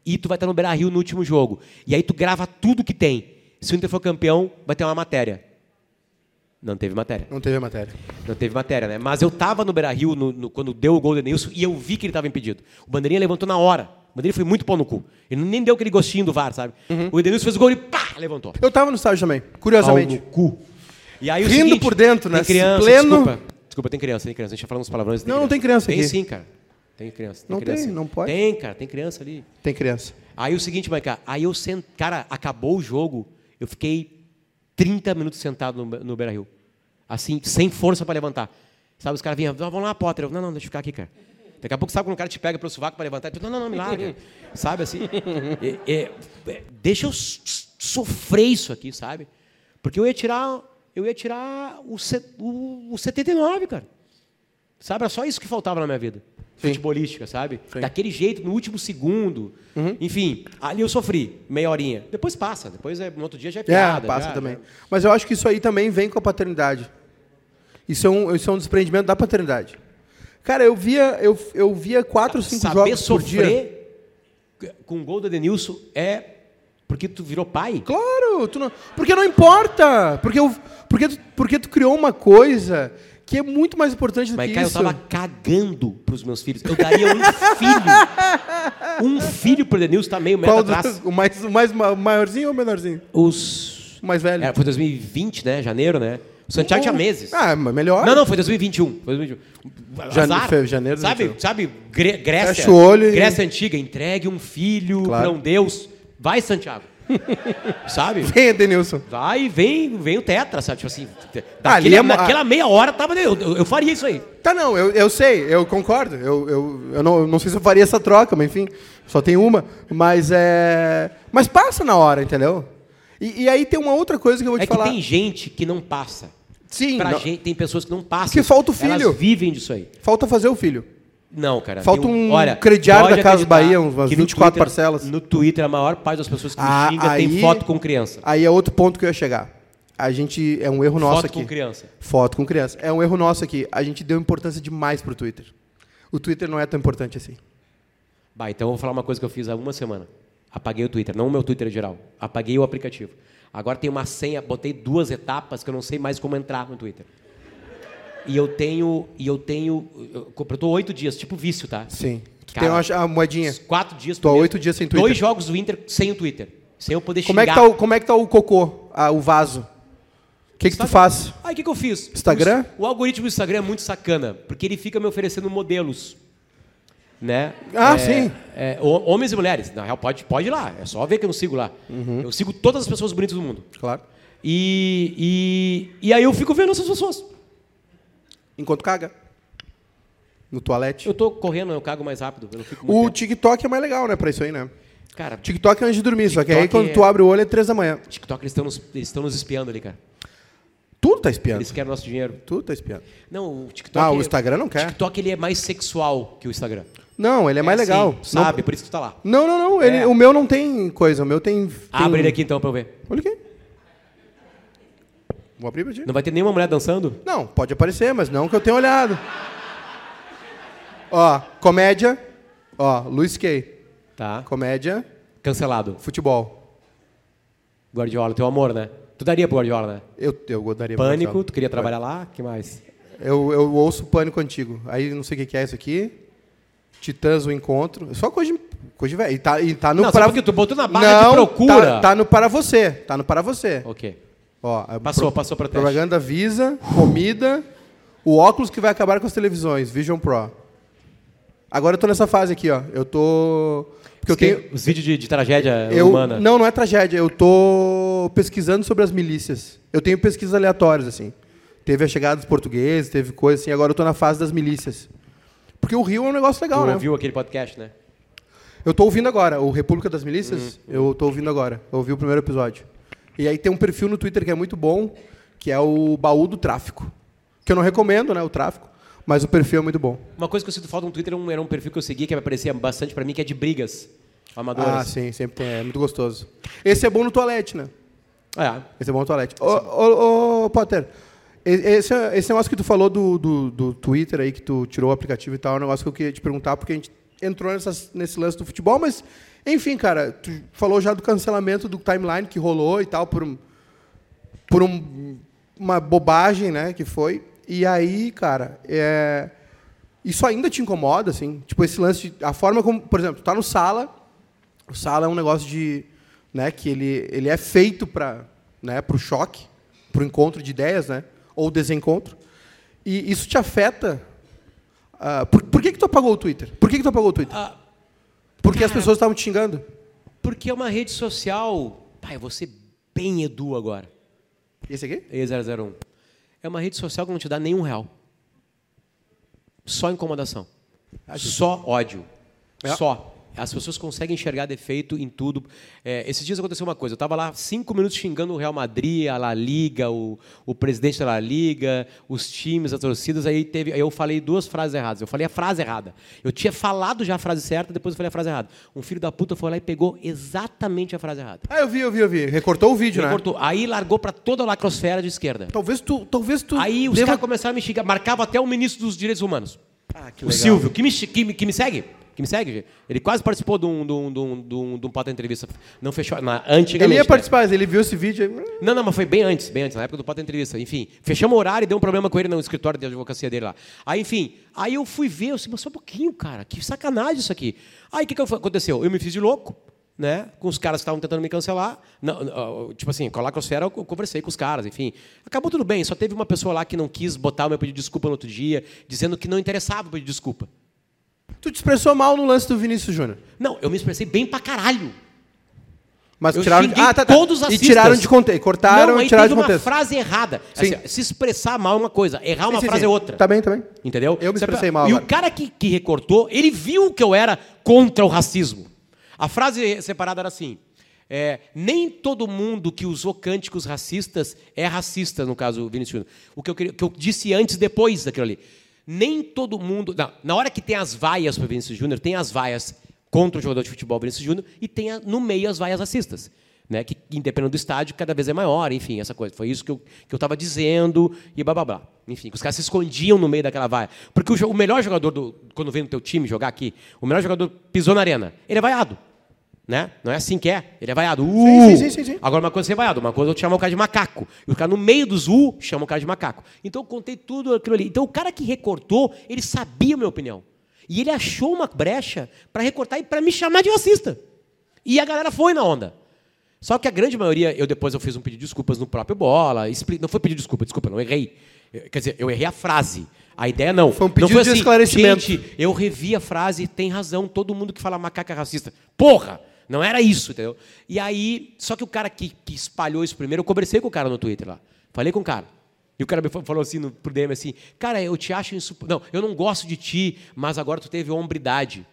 e tu vai estar no Beira Rio no último jogo. E aí tu grava tudo que tem. Se o Inter for campeão, vai ter uma matéria. Não teve matéria. Não teve matéria. Não teve matéria, né? Mas eu tava no Beira Rio no, no- quando deu o gol do Denilson e eu vi que ele estava impedido. O Bandeirinha levantou na hora. O Bandeirinha foi muito pau no cu. Ele nem deu aquele gostinho do VAR, sabe? Uhum. O Denilson fez o gol e pá, levantou. Eu tava no estádio também, Pau curiosamente. no cu. E aí o Rindo seguinte, por dentro, né? Tem criança, Pleno. desculpa. Desculpa, tem criança, tem criança. A gente tá falando uns palavrões. Não, não tem criança Tem aqui. sim, cara. Tem criança. Tem Não criança. tem, não pode. Tem, cara, tem criança ali. Tem criança. Aí o seguinte, Maica, aí eu sent... cara, acabou o jogo, eu fiquei 30 minutos sentado no, no Beira Rio. Assim, sem força para levantar. Sabe, os caras vinham, "Não, vamos lá, Potter. Eu, não, não, deixa eu ficar aqui, cara. Daqui a pouco, sabe quando o cara te pega pelo sovaco para levantar? Tu, não, não, não, me larga. sabe assim? É, é, é, deixa eu sofrer isso aqui, sabe? Porque eu ia tirar, eu ia tirar o, o, o 79, cara. Sabe, era só isso que faltava na minha vida. Sim. Futebolística, sabe? Sim. Daquele jeito, no último segundo. Enfim, ali eu sofri, meia horinha. Depois passa, depois é, no outro dia já é É, piada. passa já- também. já- Mas eu acho que isso aí também vem com a paternidade. Isso é um, isso é um desprendimento da paternidade. Cara, eu via, eu, eu via quatro, cinco Saber jogos por dia. sofrer com o gol do Denilson é porque tu virou pai. Claro, tu não, porque não importa. Porque, eu, porque, tu, porque tu criou uma coisa que é muito mais importante do Mas, que cara, eu isso. tava cagando pros meus filhos. Eu daria um filho. Um filho pro Denilson, tá meio metro Qual dos- atrás. o mais, o mais ma- maiorzinho ou o menorzinho? Os... O mais velho? É, foi 2020, né? Janeiro, né? O Santiago tinha meses. Ah, mas melhor. Não, não, foi 2021. Foi 2021. Jane- Azar. fe- janeiro Sabe, 21. sabe Gre- Grécia. Fecha o olho e- Grécia antiga, entregue um filho Claro. para um Deus. Vai, Santiago. sabe? É Denilson? Vai, vem, vem o tetra, sabe? Tipo assim, daquele, é naquela meia hora tava. Eu, eu, eu faria isso aí. Tá, não, eu, eu sei, eu concordo. Eu, eu, eu não, não sei se eu faria essa troca, mas enfim, só tem uma. Mas é. Mas passa na hora, entendeu? E, e aí tem uma outra coisa que eu vou te É que falar. tem gente que não passa. Sim, Pra não- gente, tem pessoas que não passam. Porque falta o filho. Elas vivem disso aí. falta fazer o filho. Não, cara. Falta tem um olha, crediário da Casa Bahia, umas que no 24 Twitter- parcelas. No Twitter, a maior parte das pessoas que Ah, me xingam aí- tem foto com criança. Aí é outro ponto que eu ia chegar. A gente. É um erro nosso foto aqui. com criança. Foto com criança. É um erro nosso aqui. A gente deu importância demais pro Twitter. O Twitter não é tão importante assim. Bah, então eu vou falar uma coisa que eu fiz há uma semana. Apaguei o Twitter, não o meu Twitter geral. Apaguei o aplicativo. Agora tem uma senha, botei duas etapas que eu não sei mais como entrar no Twitter. E eu tenho. E eu tenho. Eu, oito dias, tipo vício, tá? Sim. Cara, tem uma, a moedinha. Quatro dias Tô primeiro. oito dias sem Twitter. Dois jogos do Inter sem o Twitter. Sem eu poder Como é, que xingar. tá o, como é que tá o cocô, ah, o vaso? O que, que tu faz? Aí o que, que eu fiz? Instagram? O, o algoritmo do Instagram é muito sacana, porque ele fica me oferecendo modelos. Né? Ah, É, sim. é, ho- homens e mulheres. Na real, pode, pode ir lá. É só ver que eu não sigo lá. Uhum. Eu sigo todas as pessoas bonitas do mundo. Claro. E, e, e aí eu fico vendo essas pessoas. Enquanto caga. No toalete. Eu tô correndo, eu cago mais rápido. Não O tempo. TikTok é mais legal, né, pra isso aí, né? Cara, TikTok é antes de dormir, só que aí TikTok quando é- tu abre o olho é três da manhã. TikTok, eles estão nos, eles nos espiando ali, cara. Tudo tá espiando. Eles querem nosso dinheiro. Tudo tá espiando. Não, o TikTok... Ah, o é- Instagram não quer. TikTok, ele é mais sexual que o Instagram. Não, ele é mais assim, legal. sabe? Por isso que tu tá lá. Não, não, não. ele- É. O meu não tem coisa. O meu tem. tem... Abre ele aqui então pra eu ver. Olha aqui. Vou abrir pra ti. Não vai ter nenhuma mulher dançando? Não, pode aparecer, mas não que eu tenha olhado. Ó, comédia. Ó, Luiz Kay. Tá. Comédia, Cancelado. futebol. Guardiola, teu amor, né? Tu daria pro Guardiola, né? Eu, eu daria pro Pânico, Guardiola. tu queria trabalhar lá? que mais? Eu, eu ouço Pânico Antigo. Aí não sei o que que é isso aqui. Titãs, o Encontro. Só coisa de, coisa de velho. E tá, e tá no Não, para... porque tu botou na barra não, de procura. Tá, tá no para você. Tá no para você. Ok. Ó, Passou, passou pro teste. Propaganda Visa, comida, o óculos que vai acabar com as televisões, Vision Pro. Agora eu tô nessa fase aqui, ó. Eu tô. Porque eu tenho. Os vídeos de, de tragédia Eu, humana. não, não é tragédia. Eu tô pesquisando sobre as milícias. Eu tenho pesquisas aleatórias, assim. Teve a chegada dos portugueses, teve coisa assim. Agora eu tô na fase das milícias. Porque o Rio é um negócio legal, tu né? ouviu aquele podcast, né? Eu tô ouvindo agora, o República das Milícias, eu tô ouvindo agora. Eu ouvi o primeiro episódio. E aí tem um perfil no Twitter que é muito bom, que é o Baú do Tráfico. Que eu não recomendo, né, o tráfico, mas o perfil é muito bom. Uma coisa que eu sinto falta no Twitter era um, era um perfil que eu segui que aparecia bastante pra mim, que é de brigas amadoras. Ah, sim, sempre tem, é muito gostoso. Esse é bom no toalete, né? É. Esse é bom no toalete. Ô, ô, ô, Potter, esse, esse negócio que tu falou do, do, do Twitter aí, que tu tirou o aplicativo e tal, é um negócio que eu queria te perguntar, porque a gente entrou nesse lance do futebol, mas, enfim, cara, tu falou já do cancelamento do timeline que rolou e tal, por, um, por um- uma bobagem, né, que foi. E aí, cara, é, isso ainda te incomoda, assim? Tipo, esse lance de, a forma como, por exemplo, tu tá no sala, o sala é um negócio de, né, que ele, ele é feito para, né, o choque, para o encontro de ideias, né, ou desencontro. E isso te afeta. Ah, por, por que que tu apagou o Twitter? Por que que tu apagou o Twitter? Ah, Porque as cara. pessoas estavam te xingando. porque é uma rede social. Pai, eu vou ser bem Edu agora. Esse aqui? E001. É uma rede social que não te dá nenhum real. Só incomodação. Só ódio. É. Só. As pessoas conseguem enxergar defeito em tudo. É, esses dias aconteceu uma coisa. Eu estava lá cinco minutos xingando o Real Madrid, a La Liga, o, o presidente da La Liga, os times, as torcidas. Aí, teve, eu falei duas frases erradas. Eu falei a frase errada. Eu tinha falado já a frase certa, depois eu falei a frase errada. Um filho da puta foi lá e pegou exatamente a frase errada. Ah, eu vi, eu vi, eu vi. Recortou o vídeo, né? cortou. Aí largou para toda a lacrosfera de esquerda. Talvez tu, talvez tu Aí os deva- caras começaram a me xingar. Marcava até o ministro dos Direitos Humanos. Ah, que o. Silvio, que me, que, que me segue. Que me segue. Ele quase participou de um, de um, de um, de um, de um pauta entrevista. Não fechou. Na, antigamente. Ele ia né? participar, mas ele viu esse vídeo aí. Não, não, mas foi bem antes, bem antes, na época do pauta entrevista. Enfim, fechamos o horário e deu um problema com ele no escritório de advocacia dele lá. Aí, enfim, aí eu fui ver, eu disse, mas só um pouquinho, cara, que sacanagem isso aqui. Aí o que, que aconteceu? Eu me fiz de louco, né? Com os caras que estavam tentando me cancelar. Não, tipo assim, com a lacrosfera eu conversei com os caras, enfim. Acabou tudo bem, só teve uma pessoa lá que não quis botar o meu pedido de desculpa no outro dia, dizendo que não interessava o pedido de desculpa. Tu te expressou mal no lance do Vinícius Júnior. Não, eu me expressei bem pra caralho. Mas Eu tiraram de... Ah, tá, tá. todos os E tiraram de contexto. Cortaram não, e aí tiraram de uma contexto. frase errada. Sim. Assim, se expressar mal é uma coisa, errar uma Sim, frase sim. é outra. Tá bem, tá bem. Entendeu? Eu me Você expressei pra- mal E agora. o cara que, que recortou, ele viu que eu era contra o racismo. A frase separada era assim: é, nem todo mundo que usou cânticos racistas é racista, no caso Vinícius Júnior. O que eu, queria- que eu disse antes, depois daquilo ali. Nem todo mundo. não, na hora que tem as vaias para o Vinícius Júnior, tem as vaias contra o jogador de futebol Vinícius Júnior e tem a- no meio as vaias racistas. Né, que, independente do estádio, cada vez é maior, enfim, essa coisa. Foi isso que eu estava dizendo e blá blá blá. Enfim, que os caras se escondiam no meio daquela vaia. Porque o, o melhor jogador, do, quando vem no teu time jogar aqui, o melhor jogador pisou na arena, ele é vaiado. Né? Não é assim que é. Ele é vaiado. Uh! sim, sim, sim, sim. Agora, uma coisa é ser vaiado, uma coisa é eu te chamar o cara de macaco. E o cara no meio dos U chama o cara de macaco. Então eu contei tudo aquilo ali. Então o cara que recortou, ele sabia a minha opinião. E ele achou uma brecha para recortar e para me chamar de racista. E a galera foi na onda. Só que a grande maioria, eu depois eu fiz um pedido de desculpas no próprio Bola. expli- Não foi pedir desculpa, desculpa, não errei. Quer dizer, eu errei a frase. A ideia não. Foi um não pedido foi de assim, esclarecimento. Gente, eu revi a frase, tem razão, todo mundo que fala macaca é racista. Porra! Não era isso, entendeu? E aí, só que o cara que, que espalhou isso primeiro, eu conversei com o cara no Twitter lá. Falei com o cara. E o cara me fa- falou assim no, pro DM assim, cara, eu te acho insup... Não, eu não gosto de ti, mas agora tu teve hombridade.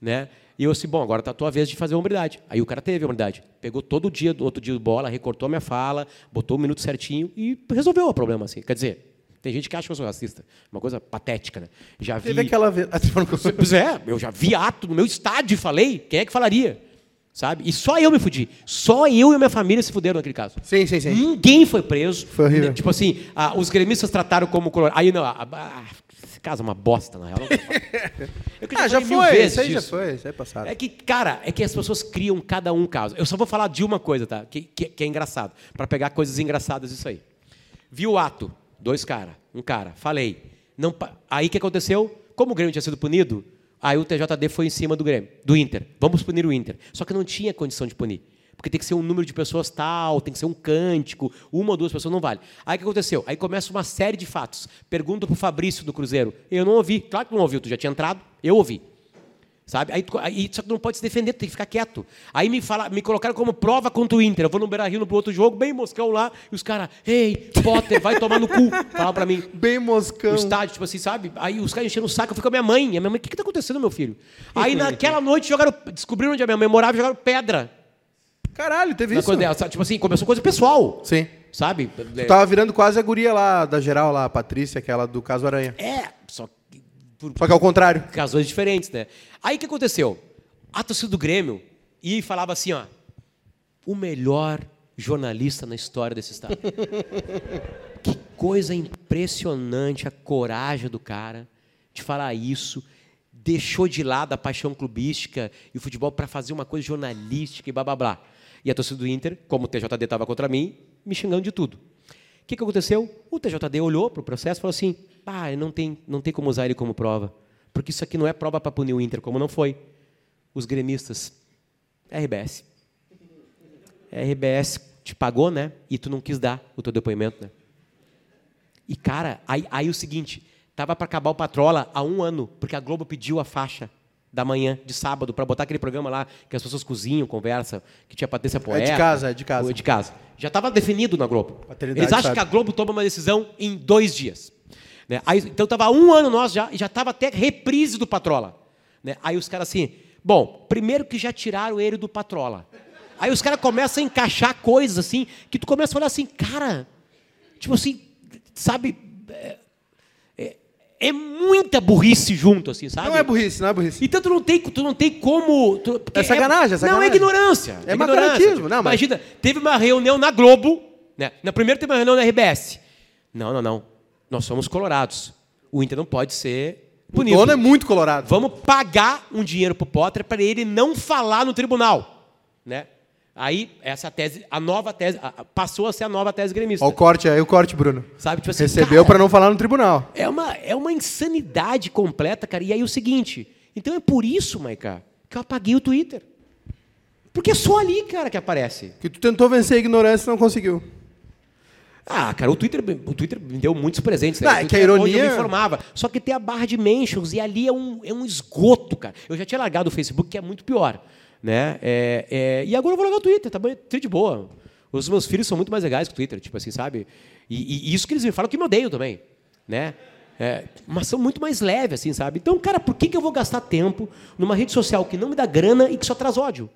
Né? E eu assim, bom, agora tá a tua vez de fazer hombridade. Aí o cara teve hombridade. Pegou todo dia, outro dia bola, recortou a minha fala, botou o minuto certinho e resolveu o problema, assim. Quer dizer, tem gente que acha que eu sou racista. Uma coisa patética, né? Já vi... Teve aquela vez. Pois é, eu já vi ato no meu estádio e falei, quem é que falaria? Sabe? E só eu me fudi. Só eu e minha família se fuderam naquele caso. Sim, sim, sim. Ninguém foi preso. Foi horrível. Tipo assim, ah, os gremistas trataram como colorado. Aí não, ah, ah, esse caso é uma bosta, na real. Eu Ah, já falei mil foi, isso aí já disso. foi, isso aí é passado. É que, cara, é que as pessoas criam cada um caso. Eu só vou falar de uma coisa, tá? Que, que, que é engraçado. Para pegar coisas engraçadas isso aí. Vi o ato, dois caras, um cara, falei. Não, aí o que aconteceu? Como o Grêmio tinha sido punido, aí o TJD foi em cima do Grêmio, do Inter. Vamos punir o Inter. Só que não tinha condição de punir. Porque tem que ser um número de pessoas tal, tem que ser um cântico, uma ou duas pessoas não vale. Aí o que aconteceu? Aí começa uma série de fatos. Pergunta pro Fabrício do Cruzeiro. Eu não ouvi. Claro que não ouviu, tu já tinha entrado, eu ouvi. Sabe? Aí, aí, só que tu não pode se defender, tu tem que ficar quieto. Aí me, fala, me colocaram como prova contra o Inter. Eu vou no Beira Rio no outro jogo, bem moscão lá, e os caras, ei, Potter, vai tomar no cu. Falaram pra mim. Bem moscão. O estádio, tipo assim, sabe? Aí os caras encheram o saco, eu fui com a minha mãe. E a minha mãe, o que, que tá acontecendo, meu filho? Aí naquela noite jogaram, descobriram onde a minha mãe morava e jogaram pedra. Caralho, teve Na isso? coisa dela, sabe? Tipo assim, começou coisa pessoal. Sim. Sabe? Tu tava virando quase a guria lá da geral lá, a Patrícia, aquela do caso Aranha. É, só que por Só que ao contrário. razões diferentes, né? Aí o que aconteceu? A torcida do Grêmio ia e falava assim, ó, o melhor jornalista na história desse estado. que coisa impressionante a coragem do cara de falar isso. Deixou de lado a paixão clubística e o futebol para fazer uma coisa jornalística e blá blá blá. E a torcida do Inter, como o TJD estava contra mim, me xingando de tudo. O que, que aconteceu? O TJD olhou para o processo e falou assim: ah, não tem, não tem como usar ele como prova. Porque isso aqui não é prova para punir o Inter, como não foi. Os gremistas, RBS. RBS te pagou, né? E tu não quis dar o teu depoimento, né? E, cara, aí, aí o seguinte, tava para acabar o Patrola há um ano, porque a Globo pediu a faixa da manhã, de sábado, para botar aquele programa lá que as pessoas cozinham, conversam, que tinha Patrícia Poeta. casa, é de casa. o De casa. Já estava definido na Globo. Paternidade Eles acham sabe. que a Globo toma uma decisão em dois dias. Né? Aí, então estava um ano nós já, e já estava até reprise do Patrola. Né? Aí os caras assim, bom, primeiro que já tiraram ele do Patrola. Aí os caras começam a encaixar coisas assim, que tu começa a falar assim, cara, tipo assim, sabe, é, é- é muita burrice junto, assim, sabe? Não é burrice, não é burrice. Então tu não tem, tu não tem como. tu- porque É sacanagem, é Não, é sacanagem. ignorância. É ignorância. macaratismo, não, mas- Imagina, teve uma reunião na Globo, né? Na primeira teve uma reunião na RBS. Não, não, não. Nós somos colorados. O Inter não pode ser O punido. dono é muito colorado. Vamos pagar um dinheiro pro Potter para ele não falar no tribunal, né? Aí essa tese, a nova tese, passou a ser a nova tese gremista. Ó o corte aí, o corte, Bruno. Sabe, tipo assim, Recebeu pra não falar no tribunal. é uma, é uma insanidade completa, cara. E aí o seguinte, então é por isso, Maiká, que eu apaguei o Twitter. Porque é só ali, cara, que aparece. Que tu tentou vencer a ignorância e não conseguiu. Ah, cara, o Twitter, o Twitter me deu muitos presentes. Né? Não, é que a onde eu ironia- me informava. Só que tem a barra de mentions e ali é um, é um esgoto, cara. Eu já tinha largado o Facebook, que é muito pior. Né? É, é, e agora eu vou largar o Twitter, tá bem, tá de boa. Os meus filhos são muito mais legais que o Twitter, tipo assim, sabe? E, e isso que eles me falam que me odeiam também. Né? É, mas são muito mais leves, assim, sabe? Então, cara, por que, que eu vou gastar tempo numa rede social que não me dá grana e que só traz ódio?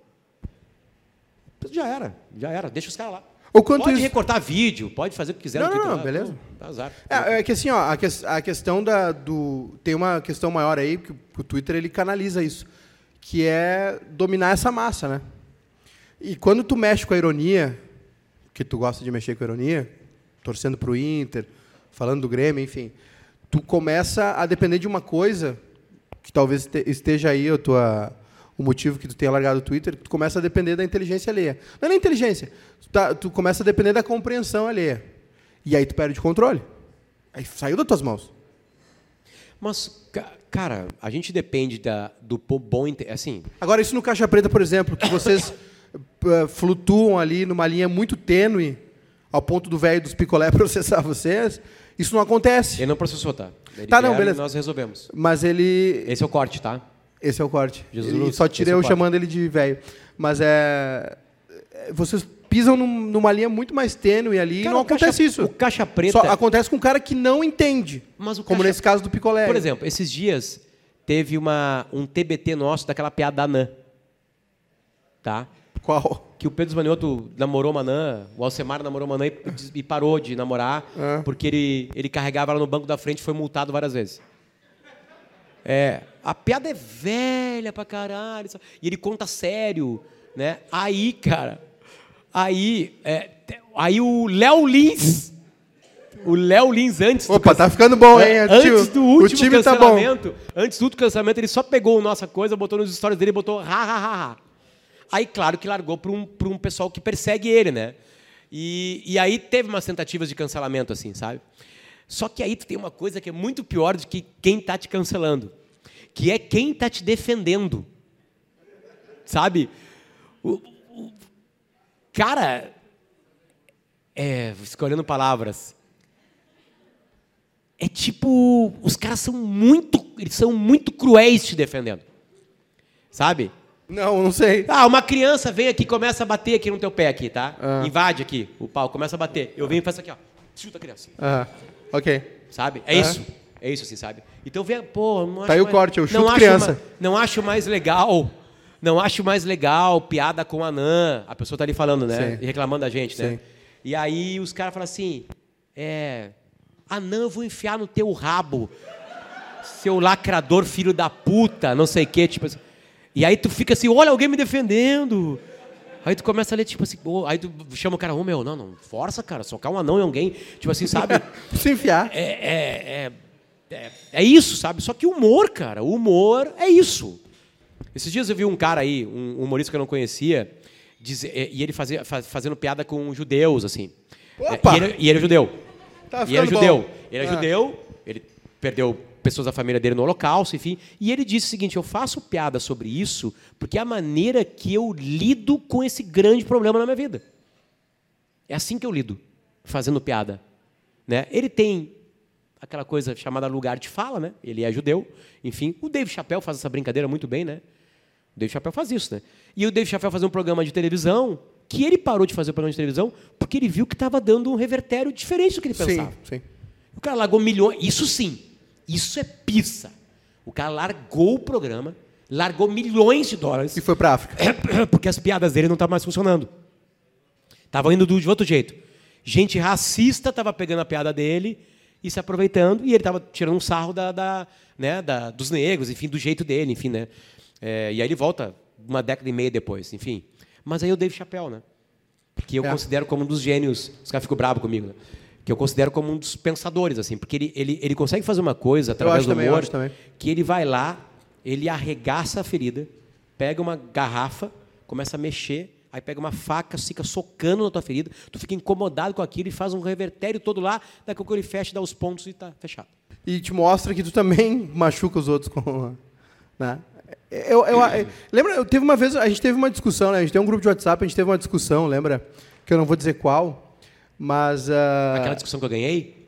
Já era, já era. Deixa os caras lá. Ou quanto pode isso- recortar vídeo, pode fazer o que quiser Não, no não, Twitter não, beleza. tá azar. É, é que assim, ó, a, que- a questão da, do. Tem uma questão maior aí, que o, o Twitter ele canaliza isso, que é dominar essa massa, né? E quando tu mexe com a ironia, que tu gosta de mexer com a ironia, torcendo pro Inter, falando do Grêmio, enfim, tu começa a depender de uma coisa que talvez este- esteja aí a tua, o motivo que tu tenha largado o Twitter, tu começa a depender da inteligência alheia. Não é nem inteligência, tu, tá- tu começa a depender da compreensão alheia. E aí tu perde o controle. Aí saiu das tuas mãos. Mas, ca- cara, a gente depende da, do bom... Assim, Agora, isso no Caixa Preta, por exemplo, que vocês eh, flutuam ali numa linha muito tênue, ao ponto do velho dos picolé processar vocês, isso não acontece. ele não processou, tá? Ele Tá, não, beleza. nós resolvemos. Mas ele. Esse é o corte, tá? Esse é o corte. Jesus só tirei é eu corte. chamando ele de velho. Mas é. é, Vocês pisam num- numa linha muito mais tênue ali Cara, e não o caixa- acontece isso. o caixa preta- Só acontece com um cara que não entende. Mas o como caixa- nesse caso do picolé. Por exemplo, esses dias teve uma, um TBT nosso daquela piada da Nan. Tá? Qual? Que o Pedro Esmanioto namorou uma Nan, o Alcemar namorou uma Nan e, e parou de namorar Ah. porque ele, ele carregava ela no banco da frente e foi multado várias vezes. É, a piada é velha pra caralho. E ele conta sério, né? Aí, cara, aí, é, aí o Léo Lins O Léo Lins antes Opa, do tá ficando bom, hein? Antes do último tá cancelamento, antes do último cancelamento, ele só pegou nossa coisa, botou nos stories dele e botou ha, ha, ha, ha. Aí, claro que largou para um, pra um pessoal que persegue ele, né? E, e aí teve umas tentativas de cancelamento, assim, sabe? Só que aí tu tem uma coisa que é muito pior do que quem tá te cancelando, que é quem tá te defendendo. Sabe? O, o- cara, é, escolhendo palavras, é tipo, os caras são muito, eles são muito cruéis te defendendo. Sabe? Não, não sei. Ah, uma criança vem aqui e começa a bater aqui no teu pé aqui, tá? Ah. Invade aqui o pau, começa a bater. Eu venho e faço aqui, ó. Chuta a criança. Ah, ok. Sabe? É Ah. isso. É isso, assim, sabe? Então vem, pô, não acho Tá aí o mais- corte, eu não chuto acho criança. ma- não acho mais legal. Não acho mais legal piada com anã. A pessoa tá ali falando, né? Sim. E reclamando da gente, né? Sim. E aí os caras falam assim: é. Anã, eu vou enfiar no teu rabo. Seu lacrador, filho da puta, não sei o quê. Tipo assim. E aí tu fica assim: olha, alguém me defendendo. Aí tu começa a ler, tipo assim, pô, aí tu chama o cara, ô meu, não, não, força, cara, socar um anão em alguém. Tipo assim, sabe? Se enfiar. é, é, é, é, é isso, sabe? Só que o humor, cara, o humor é isso. Esses dias eu vi um cara aí, um humorista que eu não conhecia, dizer, é, e ele fazia, fa- fazendo piada com judeus, assim. Opa! É, E, ele, e ele é judeu. Tá e ele é judeu. bom. Ele é Ah. judeu, ele perdeu pessoas da família dele no holocausto, enfim. E ele disse o seguinte, eu faço piada sobre isso porque é a maneira que eu lido com esse grande problema na minha vida. É assim que eu lido, fazendo piada. Né? Ele tem aquela coisa chamada lugar de fala, né? Ele é judeu, enfim. O Dave Chappelle faz essa brincadeira muito bem, né? O Dave Chappelle faz isso, né? E o Dave Chappelle fazia um programa de televisão que ele parou de fazer o programa de televisão porque ele viu que estava dando um revertério diferente do que ele pensava. Sim, sim. O cara largou milhões. Isso sim. Isso é pizza. O cara largou o programa, largou milhões de dólares E foi pra África. porque as piadas dele não estavam mais funcionando. Estavam indo do- de outro jeito. Gente racista estava pegando a piada dele e se aproveitando, e ele estava tirando um sarro da, da- né, da- dos negros, enfim, do jeito dele, enfim, né? É, e aí ele volta uma década e meia depois, enfim. Mas aí o Dave Chappelle, né? Que eu É. considero como um dos gênios. Os caras ficam bravos comigo, né? Que eu considero como um dos pensadores, assim, porque ele, ele, ele consegue fazer uma coisa através do também, eu humor que ele vai lá, ele arregaça a ferida, pega uma garrafa, começa a mexer, aí pega uma faca, fica socando na tua ferida, tu fica incomodado com aquilo e faz um revertério todo lá, daqui a pouco ele fecha, dá os pontos e tá fechado. E te mostra que tu também machuca os outros com. Né? Eu, eu, eu- lembra, eu teve uma vez, a gente teve uma discussão, né? A gente tem um grupo de WhatsApp, a gente teve uma discussão, lembra? Que eu não vou dizer qual, mas. ah, Aquela discussão que eu ganhei,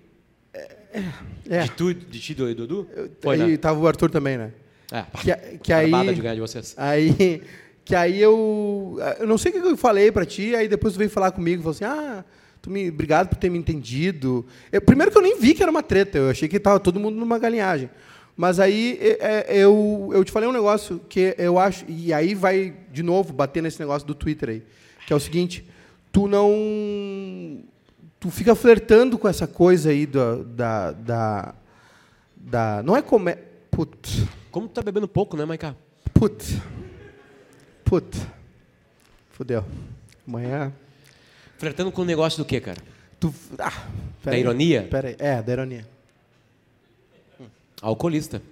é, de tu, de ti, do Dudu, foi, aí né? tava o Arthur também, né? É, Que, que aí. de ganhar de vocês. Aí, que aí eu, eu não sei o que eu falei pra ti, aí depois tu veio falar comigo, falou assim, ah, tu me, obrigado por ter me entendido. Eu- primeiro que eu nem vi que era uma treta, eu achei que tava todo mundo numa galinhagem. Mas aí é, eu, eu te falei um negócio que eu acho, e aí vai de novo bater nesse negócio do Twitter aí, que é o seguinte, tu não, tu fica flertando com essa coisa aí da, da, da, da não é como putz, Como tu tá bebendo pouco, né, Maiká? Put. Put. Fudeu. Amanhã. Flertando com o negócio do quê, cara? Tu. Ah, Da aí. ironia? Pera aí. É, da ironia. Alcoolista.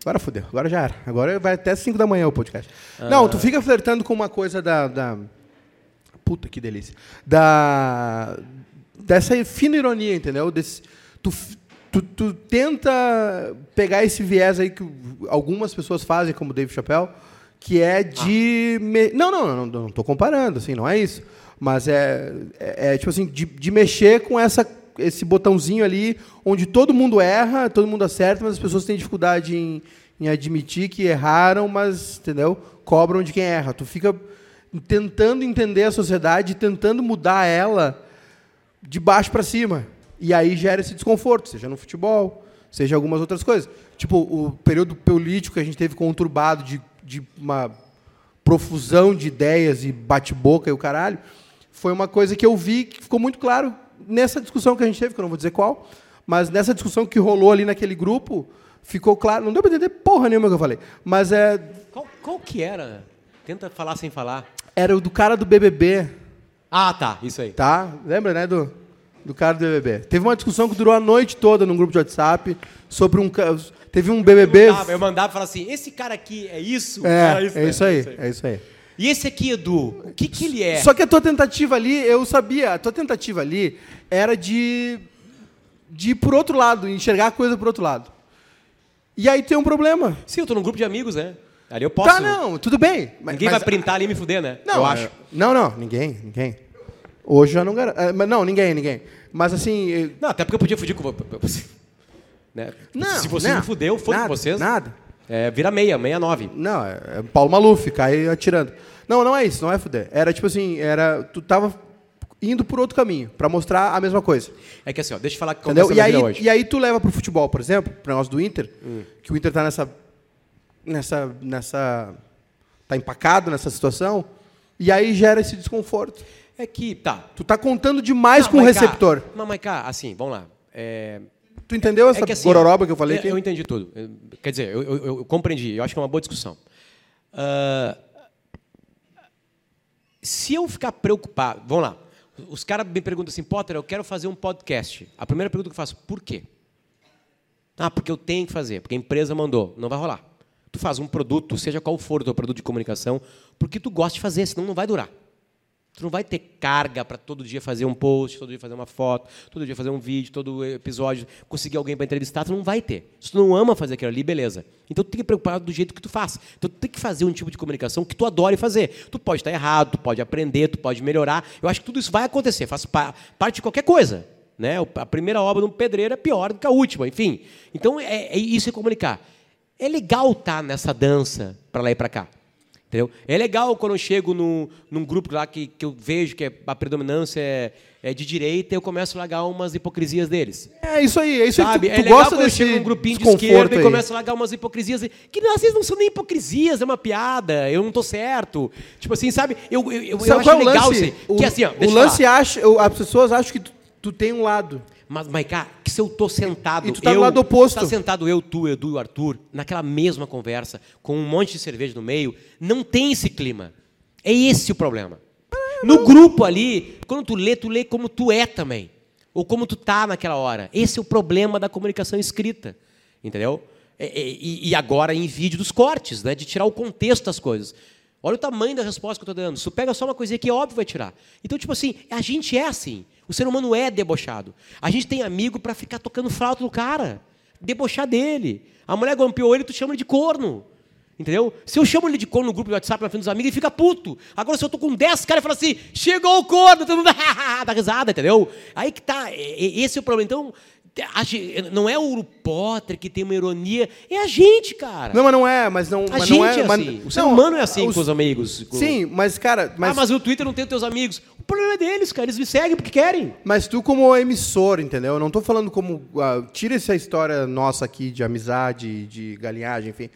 Agora fudeu. Agora já era. Agora vai até 5 da manhã o podcast. Não, tu fica flertando com uma coisa da. da... Puta que delícia. Da. Dessa fina ironia, entendeu? Desse, tu, tu, tu tenta pegar esse viés aí que algumas pessoas fazem, como o Dave Chappelle, que é de. me- Não, não, não, não, tô comparando, assim, não é isso. Mas é, é, é, tipo assim, de, de mexer com essa, esse botãozinho ali, onde todo mundo erra, todo mundo acerta, mas as pessoas têm dificuldade em, em admitir que erraram, mas, entendeu? Cobram de quem erra. Tu fica tentando entender a sociedade, tentando mudar ela de baixo para cima. E aí gera esse desconforto, seja no futebol, seja algumas outras coisas. Tipo, o período político que a gente teve conturbado de, de uma profusão de ideias e bate-boca e o caralho, foi uma coisa que eu vi que ficou muito claro nessa discussão que a gente teve, que eu não vou dizer qual, mas nessa discussão que rolou ali naquele grupo, ficou claro, não deu para entender porra nenhuma que eu falei, mas é, Qual, qual que era? Tenta falar sem falar. era o do cara do BBB, Ah, tá, isso aí. tá? Lembra, né, do do cara do BBB. Teve uma discussão que durou a noite toda num grupo de WhatsApp sobre um. ca- Teve um BBB. Eu mandava, eu mandava e falava assim: esse cara aqui é isso? É, é isso aí, é isso aí. E esse aqui, Edu, o que, que ele é? Só que a tua tentativa ali, eu sabia, a tua tentativa ali era de, de ir por outro lado, enxergar a coisa por outro lado. E aí tem um problema. Sim, eu tô num grupo de amigos, né? Ali eu posso. Tá, não, tudo bem. mas- Ninguém mas- vai printar ali e me fuder, né? Não, eu é- acho. Não, não, ninguém, ninguém. Hoje já não garanto. é, mas Não, ninguém, ninguém. Mas assim. eh, Não, até porque eu podia fudir com você. Né? Não, Se você não, fudeu, foda com vocês. Nada. É, vira meia, meia nove. Não, é é Paulo Maluf, cai atirando. Não, não é isso, não é fuder. Era tipo assim, era. Tu tava indo por outro caminho, pra mostrar a mesma coisa. É que assim, ó, deixa eu falar que aconteceu E aí, hoje. e aí tu leva pro futebol, por exemplo, pro negócio do Inter, Hum. que o Inter tá nessa. nessa. nessa. tá empacado nessa situação, e aí gera esse desconforto. É que, tá. Tu tá contando demais Não, com o cá- receptor. Não, mas cá, assim, vamos lá. É, Tu entendeu essa é que assim, gororoba que eu falei eu, aqui? eu entendi tudo. Eu- Quer dizer, eu, eu- eu compreendi. Eu acho que é uma boa discussão. Ah, se eu ficar preocupado... Vamos lá. Os caras me perguntam assim, Potter, eu quero fazer um podcast. A primeira pergunta que eu faço, por quê? Ah, porque eu tenho que fazer, porque a empresa mandou. Não vai rolar. Tu faz um produto, seja qual for o teu produto de comunicação, porque tu gosta de fazer, senão não vai durar. Tu não vai ter carga para todo dia fazer um post, todo dia fazer uma foto, todo dia fazer um vídeo, todo episódio, conseguir alguém para entrevistar, tu não vai ter. Se tu não ama fazer aquilo ali, beleza. Então tu tem que preocupar do jeito que tu faz. Então tu tem que fazer um tipo de comunicação que tu adore fazer. Tu pode estar errado, tu pode aprender, tu pode melhorar. Eu acho que tudo isso vai acontecer, faz pa- parte de qualquer coisa. Né? A primeira obra de um pedreiro é pior do que a última, enfim. Então é, é isso é comunicar. É legal estar nessa dança para lá e para cá. Entendeu? É legal quando eu chego num, num grupo lá que, que eu vejo que a predominância é, é de direita, eu começo a largar umas hipocrisias deles. É isso aí, é isso Sabe? aí. Tu, é legal gosta quando eu chego num grupinho de esquerda e aí. começo a largar umas hipocrisias. Que às vezes não são nem hipocrisias, é uma piada, eu não tô certo. Tipo assim, sabe? Eu, eu, eu, eu Sabe acho qual é o legal lance? aí. O, Que assim, ó, o eu lance acha, o- as pessoas acham que tu, tu tem um lado. Mas, Maiká, que se eu tô sentado. E tu tá do eu, lado oposto. Tá sentado eu, tu, Edu e o Arthur, naquela mesma conversa, com um monte de cerveja no meio, não tem esse clima. É esse o problema. No grupo ali, quando tu lê, tu lê como tu é também. Ou como tu tá naquela hora. Esse é o problema da comunicação escrita. Entendeu? E, e- e agora em vídeo dos cortes, né? De tirar o contexto das coisas. Olha o tamanho da resposta que eu estou dando. Tu pega só uma coisinha que é óbvio vai tirar. Então, tipo assim, a gente é assim. O ser humano é debochado. A gente tem amigo para ficar tocando flauta no cara. Debochar dele. A mulher golpeou ele, tu chama ele de corno. Entendeu? Se eu chamo ele de corno no grupo do WhatsApp na frente dos amigos, ele fica puto. Agora, se eu tô com 10 caras e falo assim, chegou o corno, todo mundo dá risada, entendeu? Aí que tá. é- é- Esse é o problema. Então, não é o Potter que tem uma ironia, é a gente, cara. Não, mas não é, mas não, a mas gente não é, é mas- assim. O ser não, humano é assim os- com os amigos. com- Sim, mas cara, mas, ah, mas no Twitter não tem teus amigos. O problema é deles, cara. Eles me seguem porque querem. mas tu como emissor, entendeu? Eu não tô falando como ah, tira essa história nossa aqui de amizade, de galinhagem, enfim.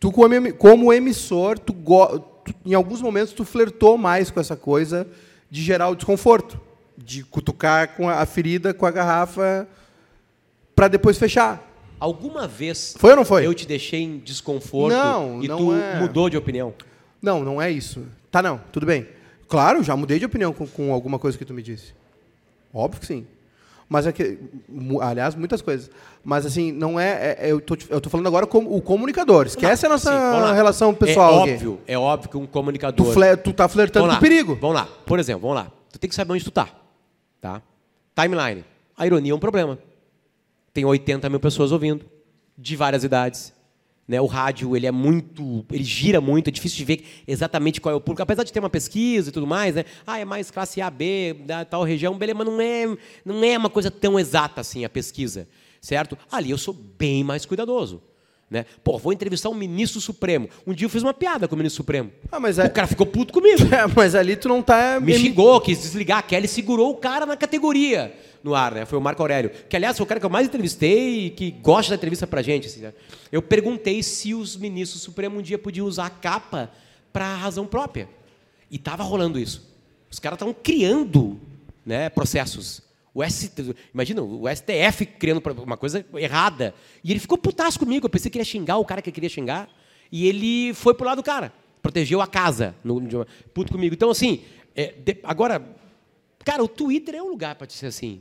Tu como, emi- como emissor, tu, go- tu- em alguns momentos tu flertou mais com essa coisa de gerar o desconforto, de cutucar com a ferida com a garrafa para depois fechar. Alguma vez Foi ou não foi? eu te deixei em desconforto Não, e não tu é. mudou de opinião? Não, não é isso. Tá, não, tudo bem. Claro, já mudei de opinião com, com alguma coisa que tu me disse. Óbvio que sim. Mas é que, aliás, muitas coisas. Mas assim, não é. é- eu, tô, eu tô falando agora como o comunicador. Esquece a nossa relação pessoal É aqui. óbvio, é óbvio que um Tu, comunicador. fle, tu tá flertando com perigo. Vamos lá. Por exemplo, vamos lá. Tu tem que saber onde tu tá. Tá? Timeline. A ironia é um problema. Tem 80 mil pessoas ouvindo, de várias idades. Né? O rádio ele é muito, ele gira muito, é difícil de ver exatamente qual é o público, apesar de ter uma pesquisa e tudo mais, né? Ah, é mais classe A, B, da tal região, beleza, mas não é, não é uma coisa tão exata assim a pesquisa, certo? Ali eu sou bem mais cuidadoso. Né? Pô, vou entrevistar um ministro supremo. Um dia eu fiz uma piada com o ministro supremo. Ah, mas é- O cara ficou puto comigo. É, mas ali tu não tá. Me xingou, quis desligar. A Kelly segurou o cara na categoria no ar, né? Foi o Marco Aurélio. Que, aliás, foi o cara que eu mais entrevistei e que gosta da entrevista pra gente. assim, né? Eu perguntei se os ministros supremos um dia podiam usar a capa para razão própria. E tava rolando isso. Os caras estavam criando né, processos. O ST, imagina, o STF criando uma coisa errada. E ele ficou putaço comigo. Eu pensei que ele ia xingar o cara que queria xingar. E ele foi pro lado do cara. Protegeu a casa. No, puto comigo. Então, assim, é, de- agora, cara, o Twitter é um lugar para ser assim.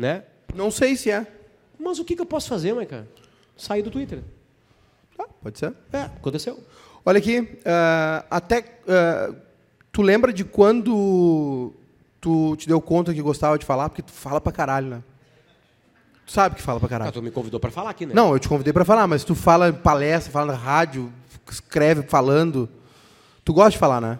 Né? Não sei se é. Mas o que, que eu posso fazer, mãe, cara? Sair do Twitter. Ah, pode ser. É, aconteceu. Olha aqui, ah, até. ah, tu lembra de quando tu te deu conta que gostava de falar? Porque tu fala pra caralho, né? Tu sabe que fala pra Ah, caralho. tu me convidou pra falar aqui, né? Não, eu te convidei pra falar, mas tu fala em palestra, fala na rádio, escreve falando. Tu gosta de falar, né?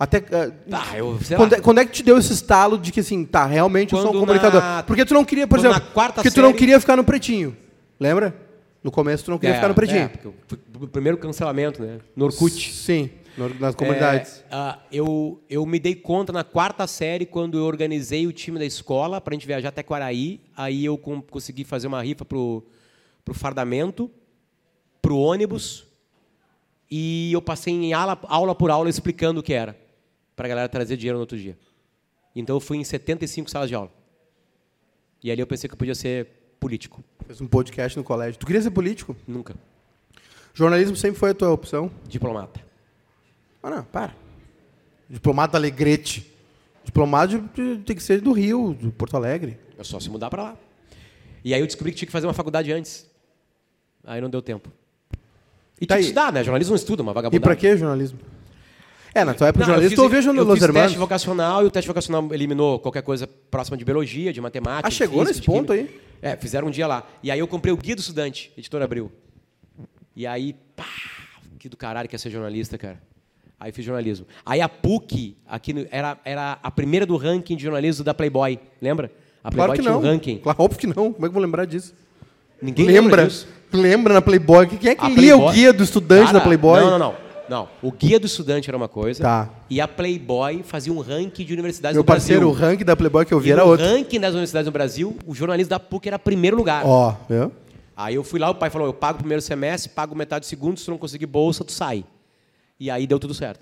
Até. ah, Tá, eu, quando, é, quando é que te deu esse estalo de que assim, tá, realmente eu sou um Quando comunicador? na- Porque tu não queria, por quando exemplo, na quarta porque tu não série- queria ficar no pretinho. Lembra? No começo tu não queria É, ficar no pretinho. É, porque o primeiro cancelamento, né? No Orkut. Sim, nas comunidades. É, ah, eu, eu me dei conta na quarta série, quando eu organizei o time da escola para a gente viajar até Quaraí. Aí eu consegui fazer uma rifa pro, pro fardamento, pro ônibus. E eu passei em aula, aula por aula explicando o que era, para a galera trazer dinheiro no outro dia. Então eu fui em 75 salas de aula. E ali eu pensei que eu podia ser político. Fez um podcast no colégio. Tu queria ser político? Nunca. Jornalismo sempre foi a tua opção? Diplomata. Ah, não, para. Diplomata Alegrete. Diplomata tem que ser do Rio, do Porto Alegre. É só se mudar para lá. E aí eu descobri que tinha que fazer uma faculdade antes. Aí não deu tempo. E Tá tinha aí. que estudar, né? Jornalismo não estuda, uma E vagabundagem. pra que jornalismo? É, na tua época Não, eu jornalista, fiz- tu ouvia eu Los fiz Hermanos. teste vocacional e o teste vocacional eliminou qualquer coisa próxima de biologia, de matemática. Ah, chegou física, nesse ponto química. aí? É, fizeram um dia lá. E aí eu comprei o Guia do Estudante, editora Abril. E aí, pá, que do caralho que é ser jornalista, cara. Aí fiz jornalismo. Aí a PUC aqui no- era, era a primeira do ranking de jornalismo da Playboy, lembra? A Playboy Claro que tinha não. um ranking. Claro, óbvio que não. Como é que eu vou lembrar disso? Ninguém lembra? disso. Lembra na Playboy? Quem é que A lia o Playboy- guia do estudante Cara, da Playboy? Não, não, não. Não, o guia do estudante era uma coisa. Tá. E a Playboy fazia um ranking de universidades Meu no Brasil. parceiro, o ranking da Playboy que eu vi E era outro. ranking das universidades no Brasil, o jornalismo da PUC era primeiro lugar. Ó, viu? Aí eu fui lá, o pai falou: eu pago o primeiro semestre, pago metade do segundo, se tu não conseguir bolsa, tu sai. E aí deu tudo certo.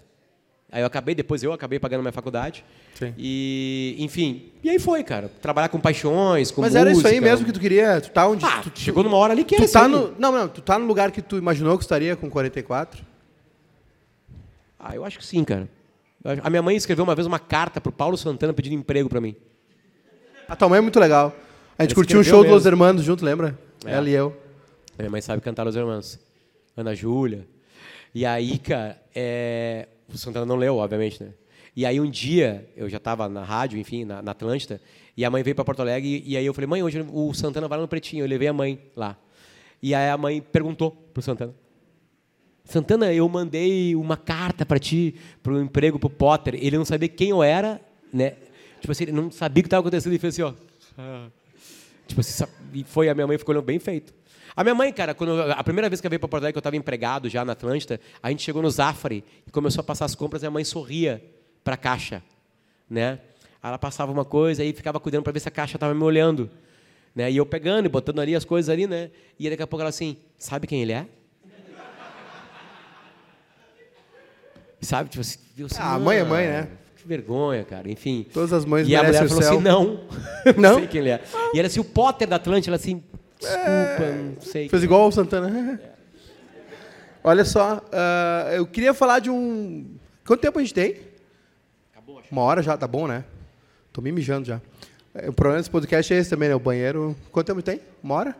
Aí eu acabei, depois eu acabei pagando minha faculdade. Sim. E, enfim, e aí foi, cara. Trabalhar com paixões, com Mas música. era isso aí mesmo que tu queria? Tu tá onde? Ah, tu, tu- chegou numa hora ali que é tu isso tá no, Não, não, tu tá no lugar que tu imaginou que estaria com 44? Ah, eu acho que sim, cara. A minha mãe escreveu uma vez uma carta pro Paulo Santana pedindo emprego para mim. A tua mãe é muito legal. A gente curtiu um escreveu show dos mesmo. Hermanos junto, lembra? É. Ela e eu. A minha mãe sabe cantar Los Hermanos. Ana Júlia. E aí, cara, é... o Santana não leu, obviamente, né? E aí um dia, eu já estava na rádio, enfim, na, na Atlântida, e a mãe veio para Porto Alegre, e aí eu falei, mãe, hoje o Santana vai lá no Pretinho. Eu levei a mãe lá. E aí a mãe perguntou pro Santana. Santana, eu mandei uma carta para ti, para o emprego pro Potter. Ele não sabia quem eu era, né? Tipo assim, ele não sabia o que estava acontecendo e fez assim, ó. Ah. Tipo assim, e foi a minha mãe ficou olhando bem feito. A minha mãe, cara, quando eu- a primeira vez que eu veio para Porto Alegre, que eu estava empregado já na Atlântida, a gente chegou no Zafari e começou a passar as compras e a mãe sorria para a caixa, né? Ela passava uma coisa e ficava cuidando para ver se a caixa estava me olhando, né? E eu pegando e botando ali as coisas ali, né? E daqui a pouco ela assim, sabe quem ele é? Sabe, tipo assim, eu assim, Ah, mãe é "Não, mãe, né? Que vergonha, cara. Enfim. Todas as mães E a mulher o falou céu. assim, não. Não? sei quem ele é. E era assim, o Potter da Atlântida, ela assim, desculpa, não sei. Fez igual o Santana. Olha só, ah, eu queria falar de um. Quanto tempo a gente tem? Acabou, acho. Uma hora já, tá bom, né? Tô me mijando já. É, O problema desse podcast é esse também, né? O banheiro. Quanto tempo tem? Uma hora?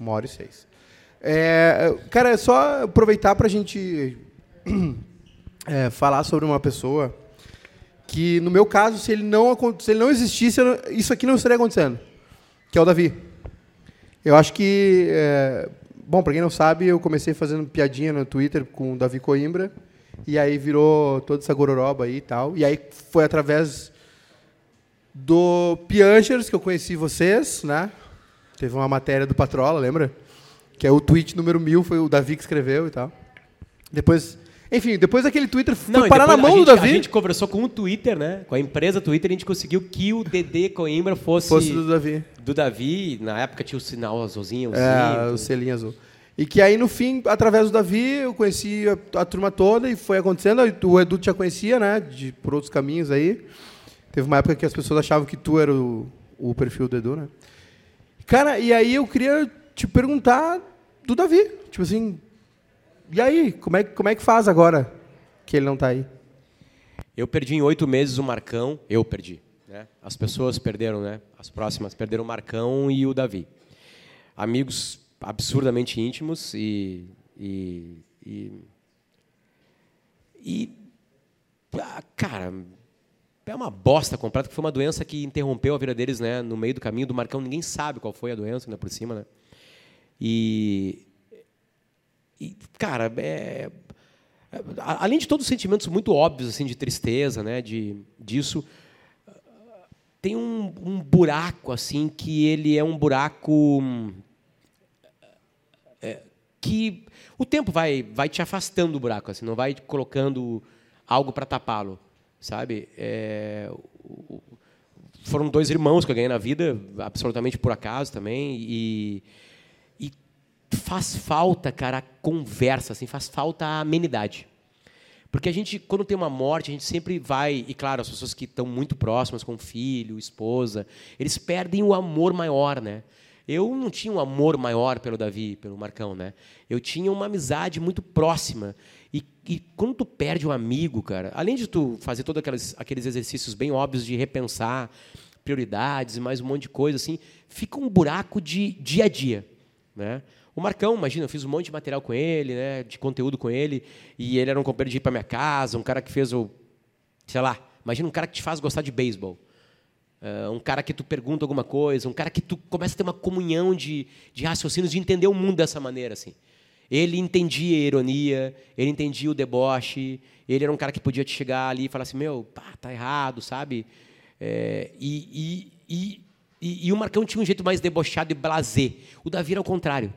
Uma hora e seis. É, cara, é só aproveitar pra gente é, falar sobre uma pessoa que, no meu caso, se ele não, se ele não existisse, isso aqui não estaria acontecendo. Que é o Davi. Eu acho que. é, bom, pra quem não sabe, eu comecei fazendo piadinha no Twitter com o Davi Coimbra. E aí virou toda essa gororoba aí e tal. E aí foi através do Piangers que eu conheci vocês, né? Teve uma matéria do Patrola, lembra? Que é o tweet número mil, foi o Davi que escreveu e tal. Depois. Enfim, depois aquele Twitter foi Não, parar na mão a do gente, Davi. A gente conversou com o Twitter, né? Com a empresa Twitter, a gente conseguiu que o DD Coimbra fosse, Fosse do Davi. do Davi. Na época tinha o sinal azulzinho. É, o o selinho azul. E que aí, no fim, através do Davi, eu conheci a, a turma toda e foi acontecendo. O Edu já conhecia, né? De, por outros caminhos aí. Teve uma época que as pessoas achavam que tu era o, o perfil do Edu, né? Cara, e aí eu queria te perguntar do Davi. Tipo assim, e aí, como é, como é que faz agora que ele não tá aí? Eu perdi em oito meses o Marcão. Eu perdi. Né? As pessoas perderam, né? As próximas perderam o Marcão e o Davi. Amigos absurdamente íntimos e e, e, e ah, cara, é uma bosta completa, que foi uma doença que interrompeu a vida deles, né, no meio do caminho do Marcão, ninguém sabe qual foi a doença, ainda por cima, né? E, e cara, é, além de todos os sentimentos muito óbvios assim de tristeza, né, de disso, tem um, um buraco assim que ele é um buraco é, que o tempo vai vai te afastando do buraco, assim, não vai colocando algo para tapá-lo, sabe? É, foram dois irmãos que eu ganhei na vida, absolutamente por acaso também, e, faz falta, cara, a conversa, assim, faz falta a amenidade. Porque a gente, quando tem uma morte, a gente sempre vai, e claro, as pessoas que estão muito próximas, com filho, esposa, eles perdem o amor maior, né? Eu não tinha um amor maior pelo Davi, pelo Marcão, né? Eu tinha uma amizade muito próxima. E, e quando tu perde um amigo, cara, além de tu fazer todos aqueles, aqueles exercícios bem óbvios de repensar prioridades e mais um monte de coisa, assim, fica um buraco de dia a dia, né? O Marcão, imagina, eu fiz um monte de material com ele, né, de conteúdo com ele, e ele era um companheiro de ir para minha casa, um cara que fez o, sei lá, imagina um cara que te faz gostar de beisebol. Uh, um cara que tu pergunta alguma coisa, um cara que tu começa a ter uma comunhão de, de raciocínios, de entender o mundo dessa maneira, assim. Ele entendia a ironia, ele entendia o deboche, ele era um cara que podia te chegar ali e falar assim, meu, pá, tá errado, sabe? É, e, e, e, e, o Marcão tinha um jeito mais debochado e blasé. O Davi era o contrário.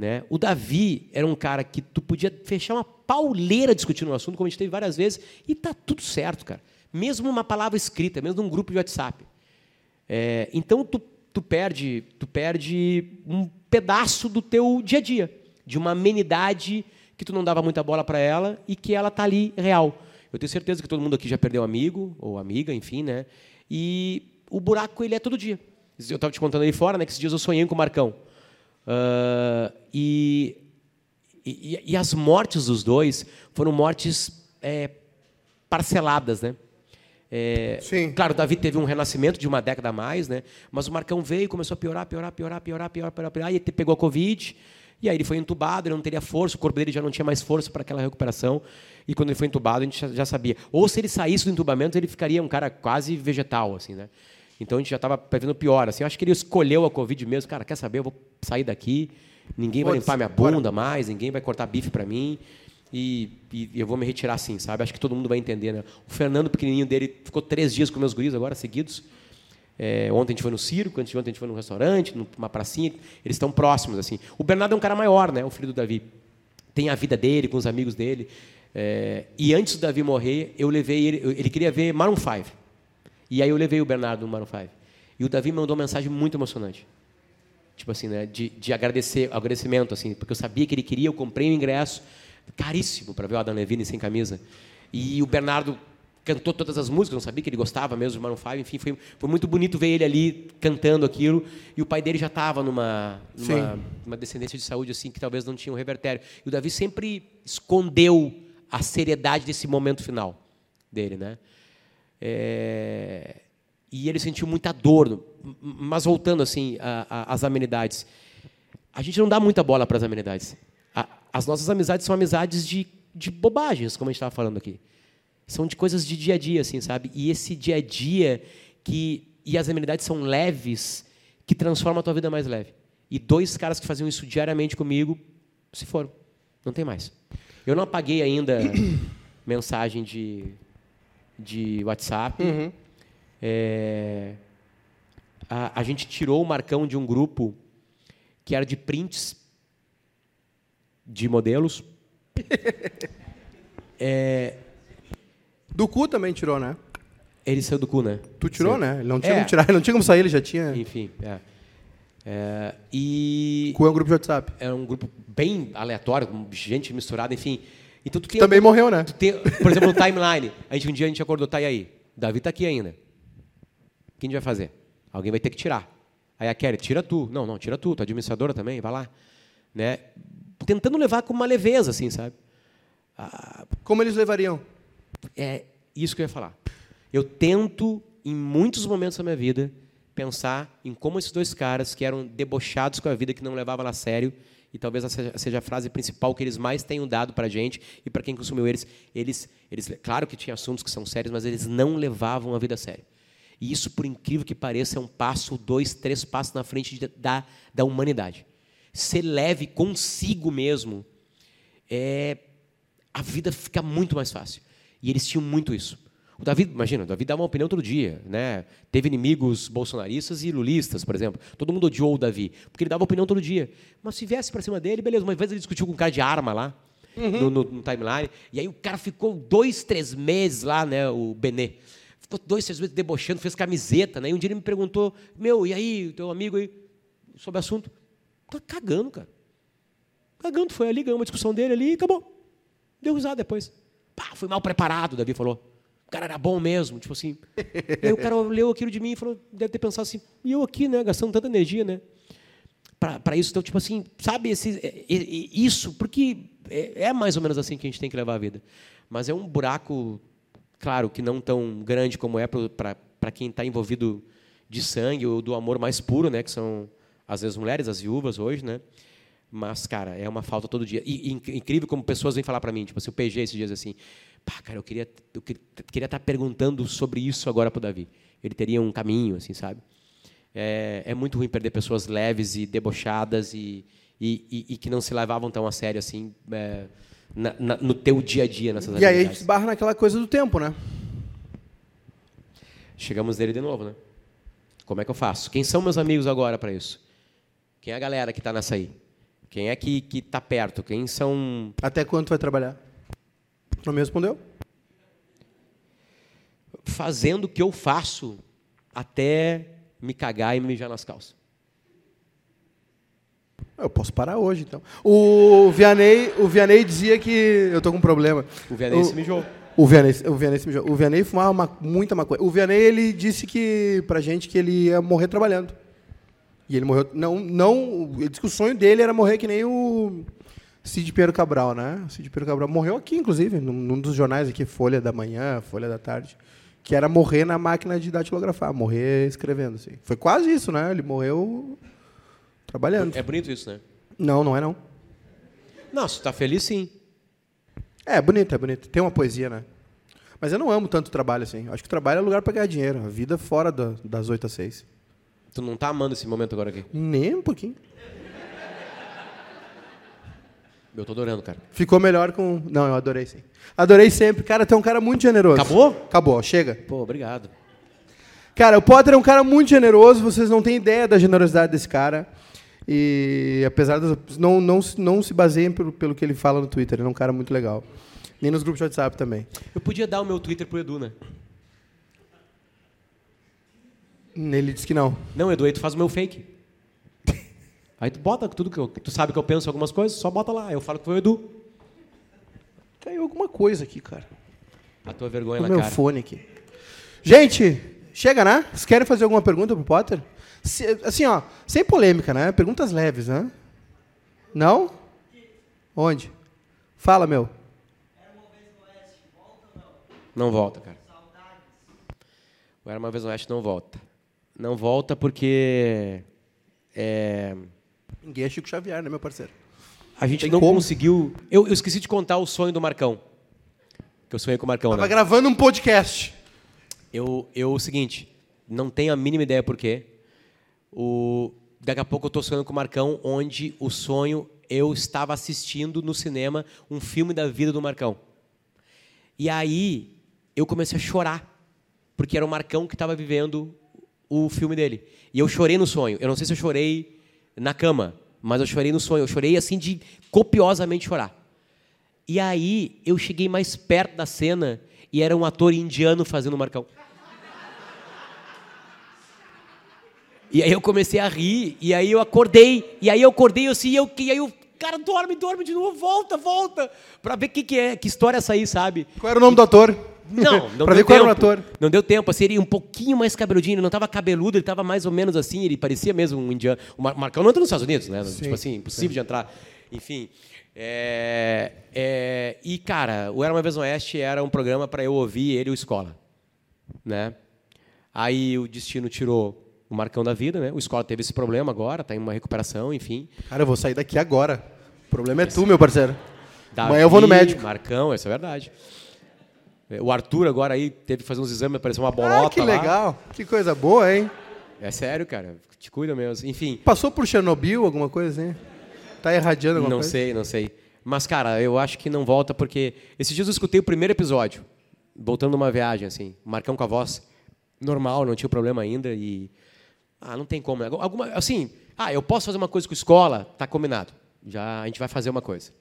Né? O Davi era um cara que tu podia fechar uma pauleira discutindo um assunto, como a gente teve várias vezes, e tá tudo certo, cara. Mesmo uma palavra escrita, mesmo num grupo de WhatsApp. É, então tu, tu perde, tu perde um pedaço do teu dia a dia, de uma amenidade que tu não dava muita bola para ela e que ela tá ali real. Eu tenho certeza que todo mundo aqui já perdeu amigo ou amiga, enfim, né? E o buraco ele é todo dia. Eu estava te contando aí fora, né? Que esses dias eu sonhei com o Marcão. Uh, e, e, e, as mortes dos dois foram mortes é, parceladas, né? É, Sim. Claro, Davi teve um renascimento de uma década a mais, né? Mas o Marcão veio, começou a piorar, piorar, piorar, piorar, piorar, piorar, piorar, e ele pegou a Covid, e aí ele foi entubado, ele não teria força, o corpo dele já não tinha mais força para aquela recuperação, e quando ele foi entubado, a gente já sabia. Ou se ele saísse do entubamento, ele ficaria um cara quase vegetal, assim, né? Então a gente já estava prevendo pior. Assim, eu acho que ele escolheu a Covid mesmo. Cara, quer saber? Eu vou sair daqui. Ninguém vai limpar minha bunda mais. Ninguém vai cortar bife para mim. E, e, eu vou me retirar assim, sabe? Acho que todo mundo vai entender, né? O Fernando, pequenininho dele, ficou três dias com meus guris agora, seguidos. É, ontem a gente foi no circo, antes de ontem a gente foi no restaurante, numa pracinha. Eles estão próximos, assim. O Bernardo é um cara maior, né? O filho do Davi. Tem a vida dele, com os amigos dele. É, e antes do Davi morrer, eu levei ele... Ele queria ver Maroon 5. E aí eu levei o Bernardo no Maroon 5. E o Davi mandou uma mensagem muito emocionante. Tipo assim, né? De, de agradecer, agradecimento, assim, porque eu sabia que ele queria, eu comprei o um ingresso caríssimo para ver o Adam Levine sem camisa. E o Bernardo cantou todas as músicas, não sabia que ele gostava mesmo do Maroon 5, enfim, foi, foi muito bonito ver ele ali cantando aquilo, e o pai dele já estava numa, numa, numa, descendência de saúde assim que talvez não tinha um revertério. E o Davi sempre escondeu a seriedade desse momento final dele, né? É, e ele sentiu muita dor. Mas voltando assim às amenidades, a gente não dá muita bola para as amenidades. A, as nossas amizades são amizades de, de bobagens, como a gente estava falando aqui. São de coisas de dia a dia, assim, sabe? E esse dia a dia que e as amenidades são leves, que transforma a tua vida mais leve. E dois caras que faziam isso diariamente comigo se foram. Não tem mais. Eu não apaguei ainda mensagem de de WhatsApp. Uhum. É, a, a gente tirou o Marcão de um grupo que era de prints de modelos. é, do cu também tirou, né? Ele saiu do cu, né? Tu tirou, né? Ele não tinha é. como tirar, ele não tinha como sair, ele já tinha. Enfim, é. é e. Cu é um grupo de WhatsApp. É um grupo bem aleatório, gente misturada, enfim. Então tu tem Também algum, morreu, né? Tem, por exemplo, no timeline. A gente, um dia a gente acordou, tá e aí? Davi está aqui ainda. O que a gente vai fazer? Alguém vai ter que tirar. Aí a Kelly, tira tu. Não, não, tira tu. Tu é administradora também, vai lá. Né? Tentando levar com uma leveza, assim, sabe? Ah, Como eles levariam? É isso que eu ia falar. Eu tento em muitos momentos da minha vida, pensar em como esses dois caras, que eram debochados com a vida, que não levavam ela a sério, e talvez essa seja a frase principal que eles mais tenham dado para a gente e para quem consumiu eles, eles, eles, claro que tinha assuntos que são sérios, mas eles não levavam a vida a sério. E isso, por incrível que pareça, é um passo, dois, três passos na frente de, da, da humanidade. Ser leve consigo mesmo, é, a vida fica muito mais fácil. E eles tinham muito isso. O Davi, imagina, o Davi dava uma opinião todo dia, né? Teve inimigos bolsonaristas e lulistas, por exemplo. Todo mundo odiou o Davi, porque ele dava opinião todo dia. Mas se viesse para cima dele, beleza. Uma vez ele discutiu com um cara de arma lá, uhum. no, no, no, timeline, e aí o cara ficou dois, três meses lá, né? O Benê. Ficou dois, três meses debochando, fez camiseta, né? E um dia ele me perguntou, meu, e aí, teu amigo aí, sobre o assunto? Tá cagando, cara. Cagando, foi ali, ganhou uma discussão dele ali e acabou. Deu risada depois. Pá, fui mal preparado, o Davi falou. O cara era bom mesmo, tipo assim. aí o cara leu aquilo de mim e falou, deve ter pensado assim, e eu aqui, né, gastando tanta energia, né? Para isso, então, tipo assim, sabe, esse, é, é, é, isso, porque é, é, mais ou menos assim que a gente tem que levar a vida. Mas é um buraco, claro, que não tão grande como é para quem está envolvido de sangue ou do amor mais puro, né, que são, às vezes, mulheres, as viúvas hoje, né? Mas, cara, é uma falta todo dia. E, e incrível como pessoas vêm falar para mim, tipo assim, o PG esses dias assim, Pá, cara, eu queria, eu queria estar perguntando sobre isso agora para o Davi. Ele teria um caminho, assim, sabe? É, é muito ruim perder pessoas leves e debochadas e, e, e, que não se levavam tão a sério assim é, na, na, no teu dia a dia nessas E aí a gente esbarra naquela coisa do tempo, né? Chegamos nele de novo, né? Como é que eu faço? Quem são meus amigos agora para isso? Quem é a galera que está nessa aí? Quem é que está perto? Quem são. Até quando vai trabalhar? Não me respondeu? Fazendo o que eu faço até me cagar e me mijar nas calças. Eu posso parar hoje, então. O Vianney, o Vianney dizia que eu tô com um problema. O Vianney o, se mijou. O Vianney, o Vianney se mijou. O Vianney fumava uma, muita maconha. O Vianney, ele disse que pra gente que ele ia morrer trabalhando. E ele morreu. Não, não. Ele disse que o sonho dele era morrer que nem o Cid Pedro Cabral, né? Cid Pedro Cabral morreu aqui, inclusive, num, dos jornais aqui, Folha da Manhã, Folha da Tarde, que era morrer na máquina de datilografar, morrer escrevendo, assim. Foi quase isso, né? Ele morreu trabalhando. É bonito isso, né? Não, não é não. Não, se está feliz, sim. É, bonito, é bonito. Tem uma poesia, né? Mas eu não amo tanto o trabalho assim. Acho que o trabalho é lugar para ganhar dinheiro. A vida fora da, das 8 às 6. Tu não tá amando esse momento agora aqui? Nem um pouquinho. Eu tô adorando, cara. Ficou melhor com. Não, eu adorei sim. Adorei sempre. Cara, tu é um cara muito generoso. Acabou? Acabou, chega. Pô, obrigado. Cara, o Potter é um cara muito generoso, vocês não têm ideia da generosidade desse cara. E apesar das. Não, não, não se baseiem pelo, pelo que ele fala no Twitter, ele é um cara muito legal. Nem nos grupos de WhatsApp também. Eu podia dar o meu Twitter pro Edu, né? Ele disse que não. Não, Edu, aí tu faz o meu fake. Aí tu bota tudo que eu, tu sabe que eu penso algumas coisas, só bota lá. Eu falo que foi o Edu. Caiu alguma coisa aqui, cara. A tua vergonha o na meu cara. fone aqui. Gente, chega, né? Vocês querem fazer alguma pergunta pro Potter? Se, assim, ó, sem polêmica, né? Perguntas leves, né? Não? Onde? Fala, meu. Não volta, cara. O Era uma vez no Oeste não volta. Não volta porque é, Ninguém é Chico Xavier, né, meu parceiro? A gente Tem não como? conseguiu. Eu, eu, esqueci de contar o sonho do Marcão. Que eu sonhei com o Marcão, Tava né? gravando um podcast. Eu, eu, o seguinte, não tenho a mínima ideia por quê. O, daqui a pouco eu estou sonhando com o Marcão, onde o sonho eu estava assistindo no cinema um filme da vida do Marcão. E aí eu comecei a chorar, porque era o Marcão que estava vivendo o filme dele. E eu chorei no sonho. Eu não sei se eu chorei na cama, mas eu chorei no sonho. Eu chorei assim de copiosamente chorar. E aí eu cheguei mais perto da cena e era um ator indiano fazendo o Marcão. E aí eu comecei a rir, e aí eu acordei, e aí eu acordei assim, e, eu, e aí o cara dorme, dorme de novo, volta, volta, pra ver que, que é, que história é essa aí, sabe? Qual era o nome e, do ator? Não, não pra ver qual era o ator. Não deu tempo, assim, ele um pouquinho mais cabeludinho, ele não estava cabeludo, ele estava mais ou menos assim, ele parecia mesmo um indiano. O Marcão não entra nos Estados Unidos, né? Sim, tipo assim, impossível sim. de entrar. Enfim. É, é, e, cara, o Era Uma Vez no Oeste era um programa para eu ouvir ele o escola. Né? Aí o destino tirou o Marcão da vida, né? O Escola teve esse problema agora, tá em uma recuperação, enfim. Cara, eu vou sair daqui agora. O problema é tu, meu parceiro. Davi, Amanhã eu vou no médico. Marcão, isso é verdade. O Arthur agora aí teve que fazer uns exames, apareceu uma bolota Ah, que lá. legal. Que coisa boa, hein? É sério, cara. Te cuida mesmo. Enfim, Passou por Chernobyl, alguma coisa assim? Tá irradiando alguma não coisa? sei, não sei. Mas, cara, eu acho que não volta porque... Esses dias eu escutei o primeiro episódio, voltando numa viagem, assim. Marcão com a voz normal, não tinha problema ainda e... Ah, não tem como. né? Alguma, assim, ah, eu posso fazer uma coisa com escola? Tá combinado. Já a gente vai fazer uma coisa.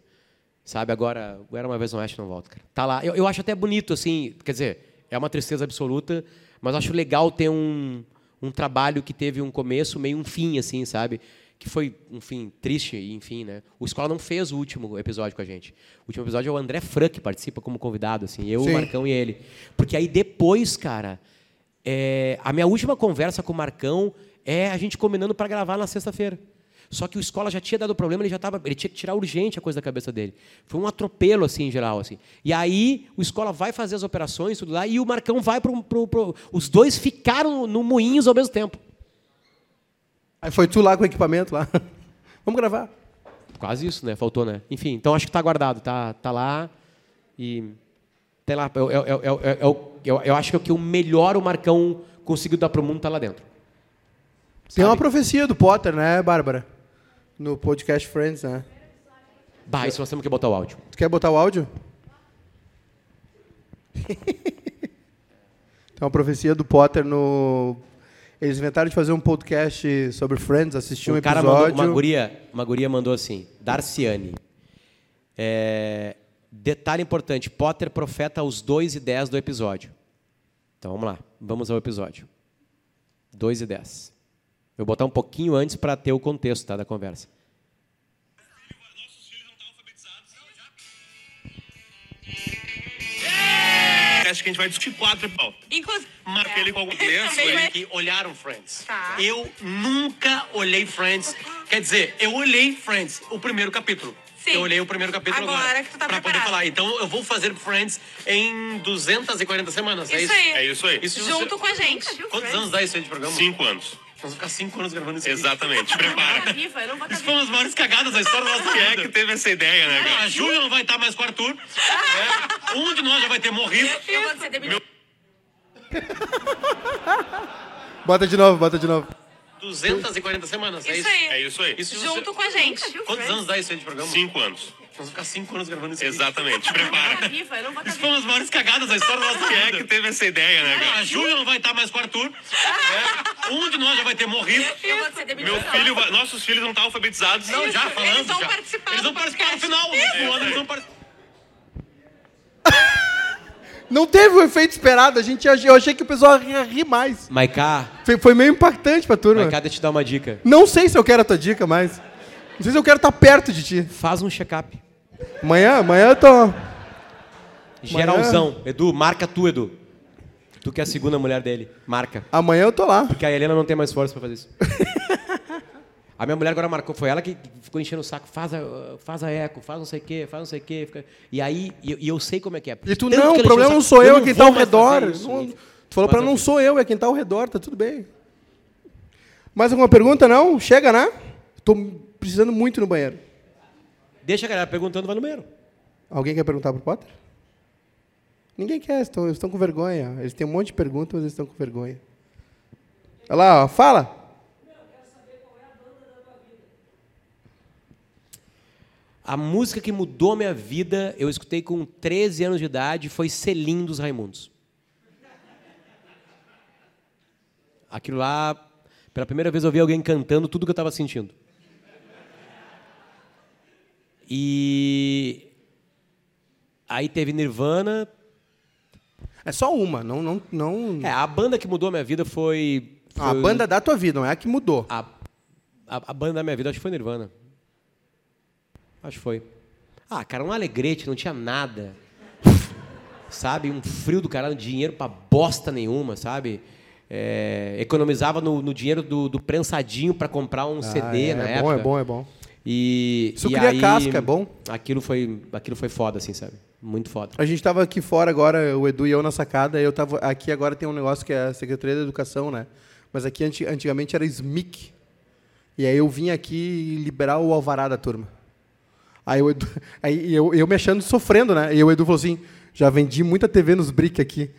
Sabe, agora, Era Uma Vez no Oeste não volta, cara. Tá lá. Eu, eu acho até bonito, assim, quer dizer, é uma tristeza absoluta, mas acho legal ter um, um trabalho que teve um começo, meio um fim, assim, sabe? Que foi um fim triste, enfim, né? O Escola não fez o último episódio com a gente. O último episódio é o André Fran, que participa como convidado, assim, eu, Sim. o Marcão e ele. Porque aí depois, cara, é, a minha última conversa com o Marcão é a gente combinando para gravar na sexta-feira. Só que o escola já tinha dado problema, ele já tava, ele tinha que tirar urgente a coisa da cabeça dele. Foi um atropelo assim em geral assim. E aí o escola vai fazer as operações tudo lá e o Marcão vai pro os dois ficaram no Moinhos ao mesmo tempo. Aí foi tu lá com o equipamento lá. Vamos gravar. Quase isso, né? Faltou, né? Enfim, então acho que está guardado, tá, tá lá e tem lá. Eu, eu, eu, eu, eu, eu, acho que o que o melhor o Marcão conseguiu dar pro mundo tá lá dentro. Tem uma Sabe? profecia do Potter, né, Bárbara? No podcast Friends, né? Bah, isso nós temos que botar o áudio. Tu quer botar o áudio? Tem uma profecia do Potter no. Eles inventaram de fazer um podcast sobre Friends, assistir um, um cara mandou, episódio. uma guria, uma guria mandou assim, Darciane. É, detalhe importante, Potter profeta aos 2 e 10 do episódio. Então vamos lá, vamos ao episódio. 2 e 10. Eu vou botar um pouquinho antes para ter o contexto tá, da conversa. Acho que a gente vai discutir quatro pau. Inclusive. Marca ele com algum vai- que olharam Friends. Tá. Eu nunca olhei Friends. Quer dizer, eu olhei Friends, o primeiro capítulo. Sim. Eu olhei o primeiro capítulo Agora agora. que tu tá pra poder preparado. falar. Então eu vou fazer Friends em 240 semanas. é Isso isso? aí. É isso aí. Isso Junto com a gente. Quantos anos dá isso aí de programa? Cinco anos. Nós vamos ficar cinco anos gravando isso aqui. Exatamente. Prepara. Viva, eu não vou Isso foi uma das maiores cagadas da história da nossa Quem é que teve essa ideia, né, Ah, cara? A Júlia não vai estar mais com o Arthur. né? Um de nós já vai ter morrido. Eu vou ser demitida. Bota de novo, bota de novo. 240 semanas, é Isso isso? aí. É isso aí. Isso Junto com a gente. Quantos anos dá isso aí de programa? Cinco anos. Nós vamos ficar cinco anos gravando isso aqui. Exatamente. Prepara. Viva, eu não vou Isso foi uma das maiores cagadas da história da nossa Quem é que teve essa ideia, né, Ah, A cara? Júlia não vai estar mais com o Arthur. né? Um de nós já vai ter morrido. Eu vou ser demitida. Meu filho, vai- nossos filhos não estão alfabetizados. Não, já falando. eles vão já. participar Eles do vão participar no final. No ano eles vão participar. Não teve o efeito esperado, a gente, eu achei que o pessoal ia rir mais. Maiká, Foi, foi meio impactante pra turma. Maiká, deixa eu te dar uma dica. Não sei se eu quero a tua dica mais. Não sei se eu quero estar perto de ti. Faz um check-up. Amanhã, amanhã eu tô. Geralzão. Edu, marca tu, Edu. Tu que é a segunda mulher dele. Marca. Amanhã eu tô lá. Porque a Helena não tem mais força pra fazer isso. A minha mulher agora marcou, foi ela que ficou enchendo o saco, faz a, faz a eco, faz não sei o quê, faz não sei o quê. fica- E aí, e, e eu sei como é que é. E tu, Tanto não, o problema não sou eu, é quem tá ao redor. Não- tu falou pra não sou eu, é quem tá ao redor, tá tudo bem. Mais alguma pergunta, não? Chega, né? Tô precisando muito no banheiro. Deixa a galera perguntando, vai no banheiro. Alguém quer perguntar pro Potter? Ninguém quer, estão, eles estão com vergonha. Eles têm um monte de perguntas, mas eles estão com vergonha. Olha lá, ó, fala. A música que mudou a minha vida, eu escutei com 13 anos de idade, foi Selim dos Raimundos. Aquilo lá, pela primeira vez eu vi alguém cantando tudo que eu estava sentindo. E aí teve Nirvana. É só uma, não. não, não... É, a banda que mudou a minha vida foi. a foi- banda da tua vida, não é a que mudou. A, a, a banda da minha vida, acho que foi Nirvana. Acho que foi. Ah, cara, um alegrete, não tinha nada. sabe? Um frio do caralho, dinheiro pra bosta nenhuma, sabe? É, economizava no, no dinheiro do, do prensadinho pra comprar um CD Ah, é, na é época. bom, é bom, é bom. E, Isso e cria aí, casca, é bom? Aquilo foi, aquilo foi foda, assim, sabe? Muito foda. A gente tava aqui fora agora, o Edu e eu na sacada, eu tava aqui agora tem um negócio que é a Secretaria da Educação, né? Mas aqui anti- antigamente era SMIC. E aí eu vim aqui liberar o alvará da turma. Aí, o Edu, aí eu, eu me achando sofrendo, né? E o Edu falou assim: já vendi muita TV nos brick aqui.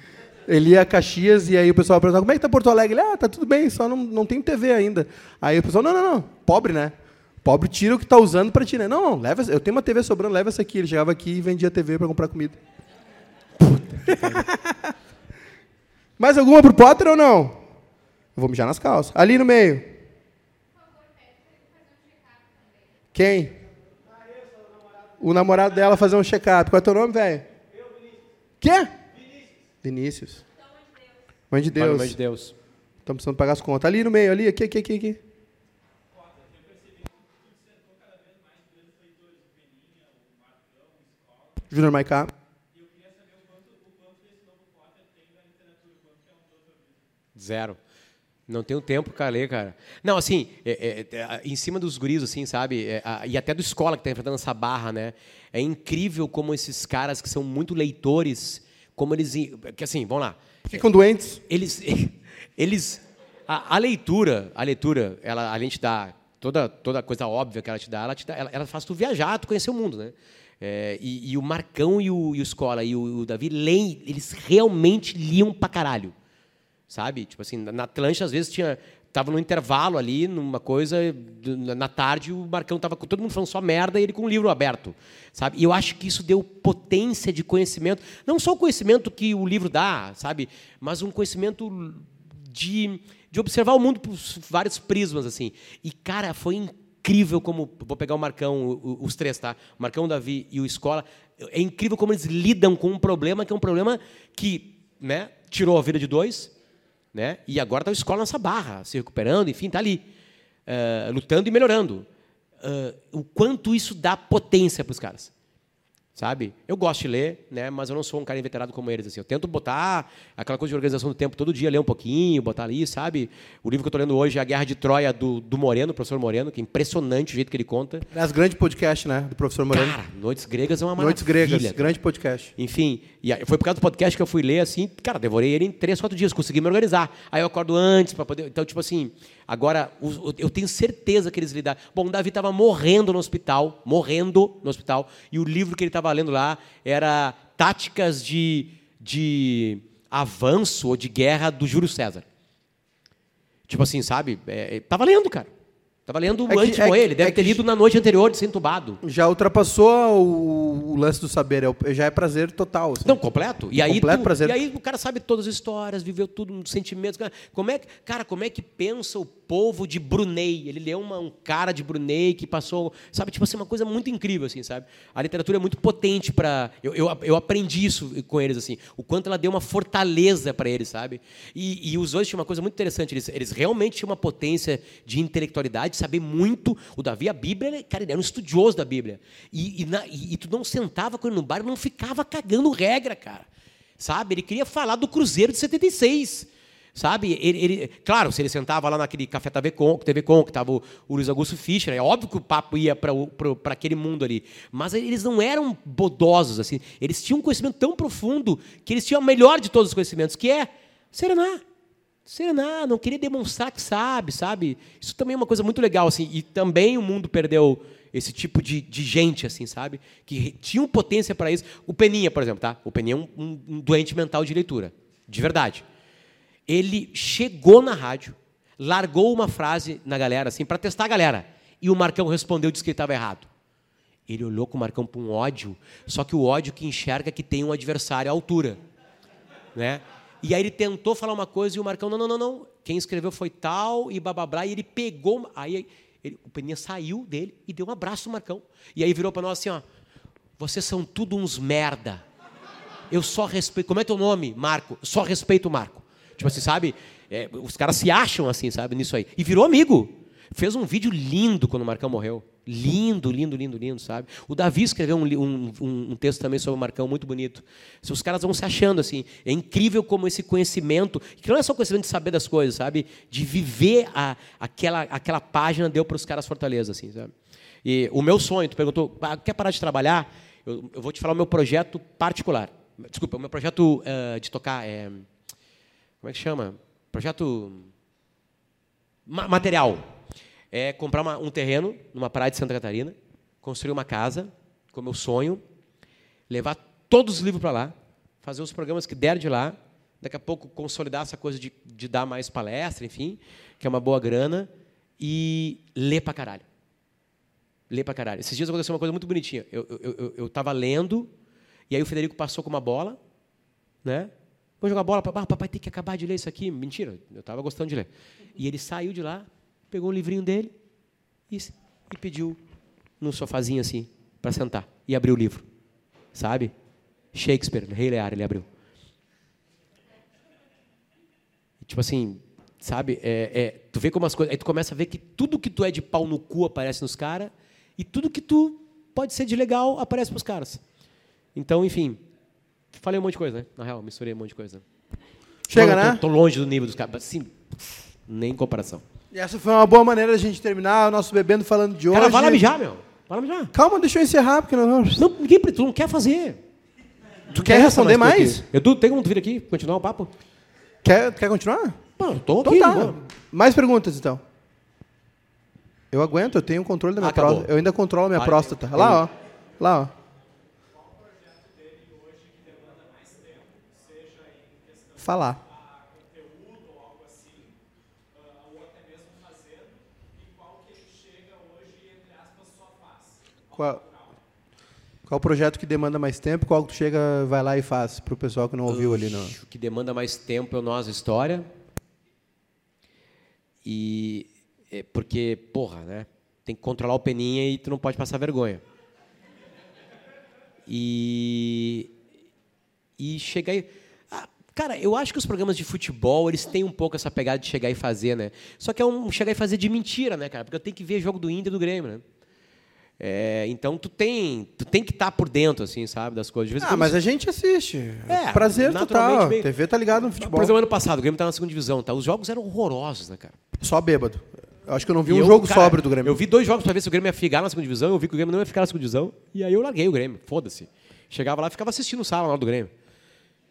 Ele ia a Caxias e aí o pessoal perguntava: como é que tá Porto Alegre? Ele, ah, tá tudo bem, só não, não tem TV ainda. Aí o pessoal: não, não, não, pobre, né? Pobre tira o que tá usando para ti, né? Não, não, leva, eu tenho uma TV sobrando, leva essa aqui. Ele chegava aqui e vendia TV para comprar comida. Mais alguma pro Potter ou não? Eu vou mijar nas calças. Ali no meio. Quem? O namorado dela fazer um check-up. Qual é teu nome, velho? Eu, Vinícius. Quê? Vinícius. Mãe de Deus. amor de Deus. Estamos precisando pagar as contas. Ali no meio, ali, aqui, aqui, aqui, aqui. Júnior Maiká. Zero. Não tenho tempo para ler, cara. Não, assim, é- é- é, em cima dos guris, assim, sabe? É, a- e até do escola que tá enfrentando essa barra, né? É incrível como esses caras que são muito leitores, como eles. Que assim, vamos lá. Ficam doentes. Eles. eles a, a leitura, a leitura, ela, além de te dar toda, toda coisa óbvia que ela te dá, ela, te dá, ela, ela faz tu viajar, tu conhecer o mundo, né? É, e, e o Marcão e o, e o Escola e o, o Davi leem, eles realmente liam pra caralho sabe? Tipo assim, na Atlântica, às vezes tinha tava no intervalo ali, numa coisa, na tarde o Marcão tava com todo mundo falando só merda e ele com o livro aberto, sabe? E eu acho que isso deu potência de conhecimento, não só o conhecimento que o livro dá, sabe? Mas um conhecimento de, de observar o mundo por vários prismas, assim. E, cara, foi incrível como... Vou pegar o Marcão, os três, tá? O Marcão, o Davi e o Escola. É incrível como eles lidam com um problema que é um problema que né, tirou a vida de dois, né? E agora está o escola nessa barra, se recuperando, enfim, está ali, eh, lutando e melhorando. Eh, o quanto isso dá potência para os caras, sabe? Eu gosto de ler, né? Mas eu não sou um cara inveterado como eles. Assim, eu tento botar aquela coisa de organização do tempo todo dia, ler um pouquinho, botar ali, sabe? O livro que eu estou lendo hoje é A Guerra de Troia do, do Moreno, professor Moreno, que é impressionante o jeito que ele conta. Aliás, grande podcast, né? Do professor Moreno. Cara, Noites Gregas é uma Noites maravilha. Gregas, cara. grande podcast. Enfim, e aí foi por causa do podcast que eu fui ler, assim, cara, devorei ele em três, quatro dias, consegui me organizar. Aí eu acordo antes para poder. Então, tipo assim, agora eu tenho certeza que eles lidaram. Bom, o Davi estava morrendo no hospital, morrendo no hospital, e o livro que ele estava lendo lá era Táticas de, de Avanço ou de Guerra do Júlio César. Tipo assim, sabe? É, é, tava lendo, cara. Tava lendo É que- antes é morrer. que- Ele deve é ter lido na noite anterior de ser entubado. Já ultrapassou o, o lance do saber, é já é prazer total. assim. Não, completo. E aí, Completo tu- prazer. e aí o cara sabe todas as histórias, viveu tudo, sentimentos. Como é, que- cara, como é que pensa o povo de Brunei? Ele leu uma- um cara de Brunei que passou, sabe, tipo assim, uma coisa muito incrível, assim, sabe? A literatura é muito potente para eu, eu, eu aprendi isso com eles, assim, o quanto ela deu uma fortaleza para eles, sabe? E, e os dois tinham uma coisa muito interessante, eles, eles realmente tinham uma potência de intelectualidade, de saber muito. O Davi, a Bíblia, ele- cara, ele era um estudioso da Bíblia. E, e, na- e- e tu não sentava com ele no bar, não ficava cagando regra, cara. Sabe? Ele queria falar do Cruzeiro de 76. Sabe? Ele, ele- claro, se ele sentava lá naquele Café TV Com, TV Com que estava o, o Luiz Augusto Fischer, é óbvio que o papo ia para aquele mundo ali. Mas eles não eram bodosos, assim. Eles tinham um conhecimento tão profundo que eles tinham a melhor de todos os conhecimentos, que é serenar. Serenar, não querer demonstrar que sabe, sabe? Isso também é uma coisa muito legal, assim. E também o mundo perdeu esse tipo de, de gente, assim, sabe? Que tinham potência para isso. O Peninha, por exemplo, tá? O Peninha é um, um- um doente mental de leitura, de verdade. Ele chegou na rádio, largou uma frase na galera, assim, para testar a galera. E o Marcão respondeu disse que ele estava errado. Ele olhou com o Marcão com um ódio, só que o ódio que enxerga que tem um adversário à altura né? E aí ele tentou falar uma coisa e o Marcão, não, não, não, não. Quem escreveu foi tal e babablá, e ele pegou. Aí ele- o Peninha saiu dele e deu um abraço no Marcão. E aí virou para nós assim, ó. Vocês são tudo uns merda. Eu só respeito. Como é teu nome? Marco. Só respeito o Marco. Tipo assim, sabe? É, os caras se acham assim, sabe? Nisso aí. E virou amigo. Fez um vídeo lindo quando o Marcão morreu. Lindo, lindo, lindo, lindo, sabe? O Davi escreveu um, um- um- texto também sobre o Marcão muito bonito. Os caras vão se achando assim. É incrível como esse conhecimento, que não é só conhecimento de saber das coisas, sabe? De viver a- aquela, aquela página deu para os caras fortaleza, assim, sabe? E o meu sonho, tu perguntou, ah, quer parar de trabalhar? Eu, eu vou te falar o meu projeto particular. Desculpa, o meu projeto eh, de tocar é. Como é que chama? Projeto ma- material. É comprar uma- um terreno numa praia de Santa Catarina, construir uma casa, com o meu sonho, levar todos os livros para lá, fazer os programas que der de lá, daqui a pouco consolidar essa coisa de, de dar mais palestra, enfim, que é uma boa grana, e ler pra caralho. Ler pra caralho. Esses dias aconteceu uma coisa muito bonitinha. Eu estava eu, eu, eu lendo, e aí o Federico passou com uma bola, né? Vou jogar bola, papai, papai tem que acabar de ler isso aqui. Mentira, eu estava gostando de ler. E ele saiu de lá, pegou o livrinho dele e, e pediu num sofazinho assim, para sentar. E abriu o livro. Sabe? Shakespeare, Rei Lear, ele abriu. Tipo assim, sabe? É, é, tu vê como as coisas. Aí tu começa a ver que tudo que tu é de pau no cu aparece nos caras, e tudo que tu pode ser de legal aparece pros caras. Então, enfim. Falei um monte de coisa, né? Na real, misturei um monte de coisa. Chega, né? Tô, tô longe do nível dos caras. Assim, nem em comparação. E essa foi uma boa maneira da gente terminar o nosso Bebendo Falando de hoje. Cara, vai lá mijar, meu. Vai lá mijar. Calma, deixa eu encerrar, porque nós vamos... Não, ninguém, tu não quer fazer. Tu quer responder mais? Aqui. Edu, tem como tu vir aqui continuar o papo? Quer, quer continuar? Eu tô Então aqui. tá. vou. Mais perguntas, então. Eu aguento, eu tenho controle da minha Acabou. próstata. Eu ainda controlo a minha próstata. Lá, ó. Lá, ó. Falar. Qual, qual o projeto que demanda mais tempo? Qual que tu chega, vai lá e faz para o pessoal que não ouviu ali? No... O que demanda mais tempo é o Nós História. E é porque, porra, né? Tem que controlar o peninha e tu não pode passar vergonha. E e chegar aí. Cara, eu acho que os programas de futebol, eles têm um pouco essa pegada de chegar e fazer, né? Só que é um chegar e fazer de mentira, né, cara? Porque eu tenho que ver jogo do Inter e do Grêmio, né? É, então tu tem, tu tem que estar por dentro, assim, sabe, das coisas. Ah, mas a gente assiste. É, Prazer total. bem- TV tá ligado no Por futebol. exemplo, ano passado, o Grêmio estava na segunda divisão, tá? Os jogos eram horrorosos, né, cara? Só bêbado. Eu acho que eu não vi E um eu, jogo cara, sóbrio do Grêmio. Eu vi dois jogos para ver se o Grêmio ia ficar na segunda divisão, eu vi que o Grêmio não ia ficar na segunda divisão, e aí eu larguei o Grêmio, foda-se. Chegava lá e ficava assistindo o sala do Grêmio.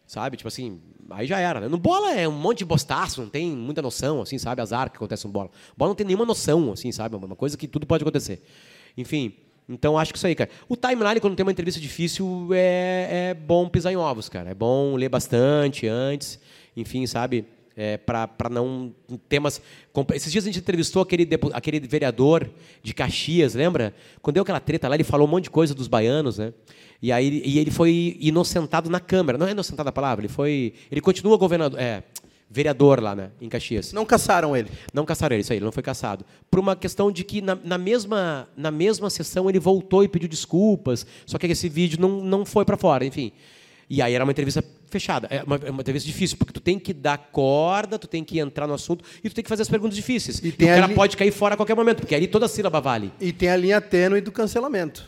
Sabe? Tipo assim, aí já era, né? No bola é um monte de bostaço, não tem muita noção, assim, sabe? Azar que acontece no bola. Bola não tem nenhuma noção, assim, sabe? Uma coisa que tudo pode acontecer. Enfim, então acho que isso aí, cara. O timeline, quando tem uma entrevista difícil, é, é bom pisar em ovos, cara. É bom ler bastante antes, enfim, sabe? É, para não temas. Esses dias a gente entrevistou aquele, aquele vereador de Caxias, lembra? Quando deu aquela treta lá, ele falou um monte de coisa dos baianos, né? E aí e ele foi inocentado na Câmara. Não é inocentado a palavra, ele foi. Ele continua governador. É, vereador lá, né? Em Caxias. Não caçaram ele. Não caçaram ele, isso aí, ele não foi caçado. Por uma questão de que na, na mesma, na mesma sessão ele voltou e pediu desculpas, só que esse vídeo não, não foi para fora, enfim. E aí era uma entrevista fechada, é uma, é uma entrevista difícil, porque tu tem que dar corda, tu tem que entrar no assunto e tu tem que fazer as perguntas difíceis. E E, o cara ali- pode cair fora a qualquer momento, porque ali toda sílaba vale. E tem a linha tênue do cancelamento.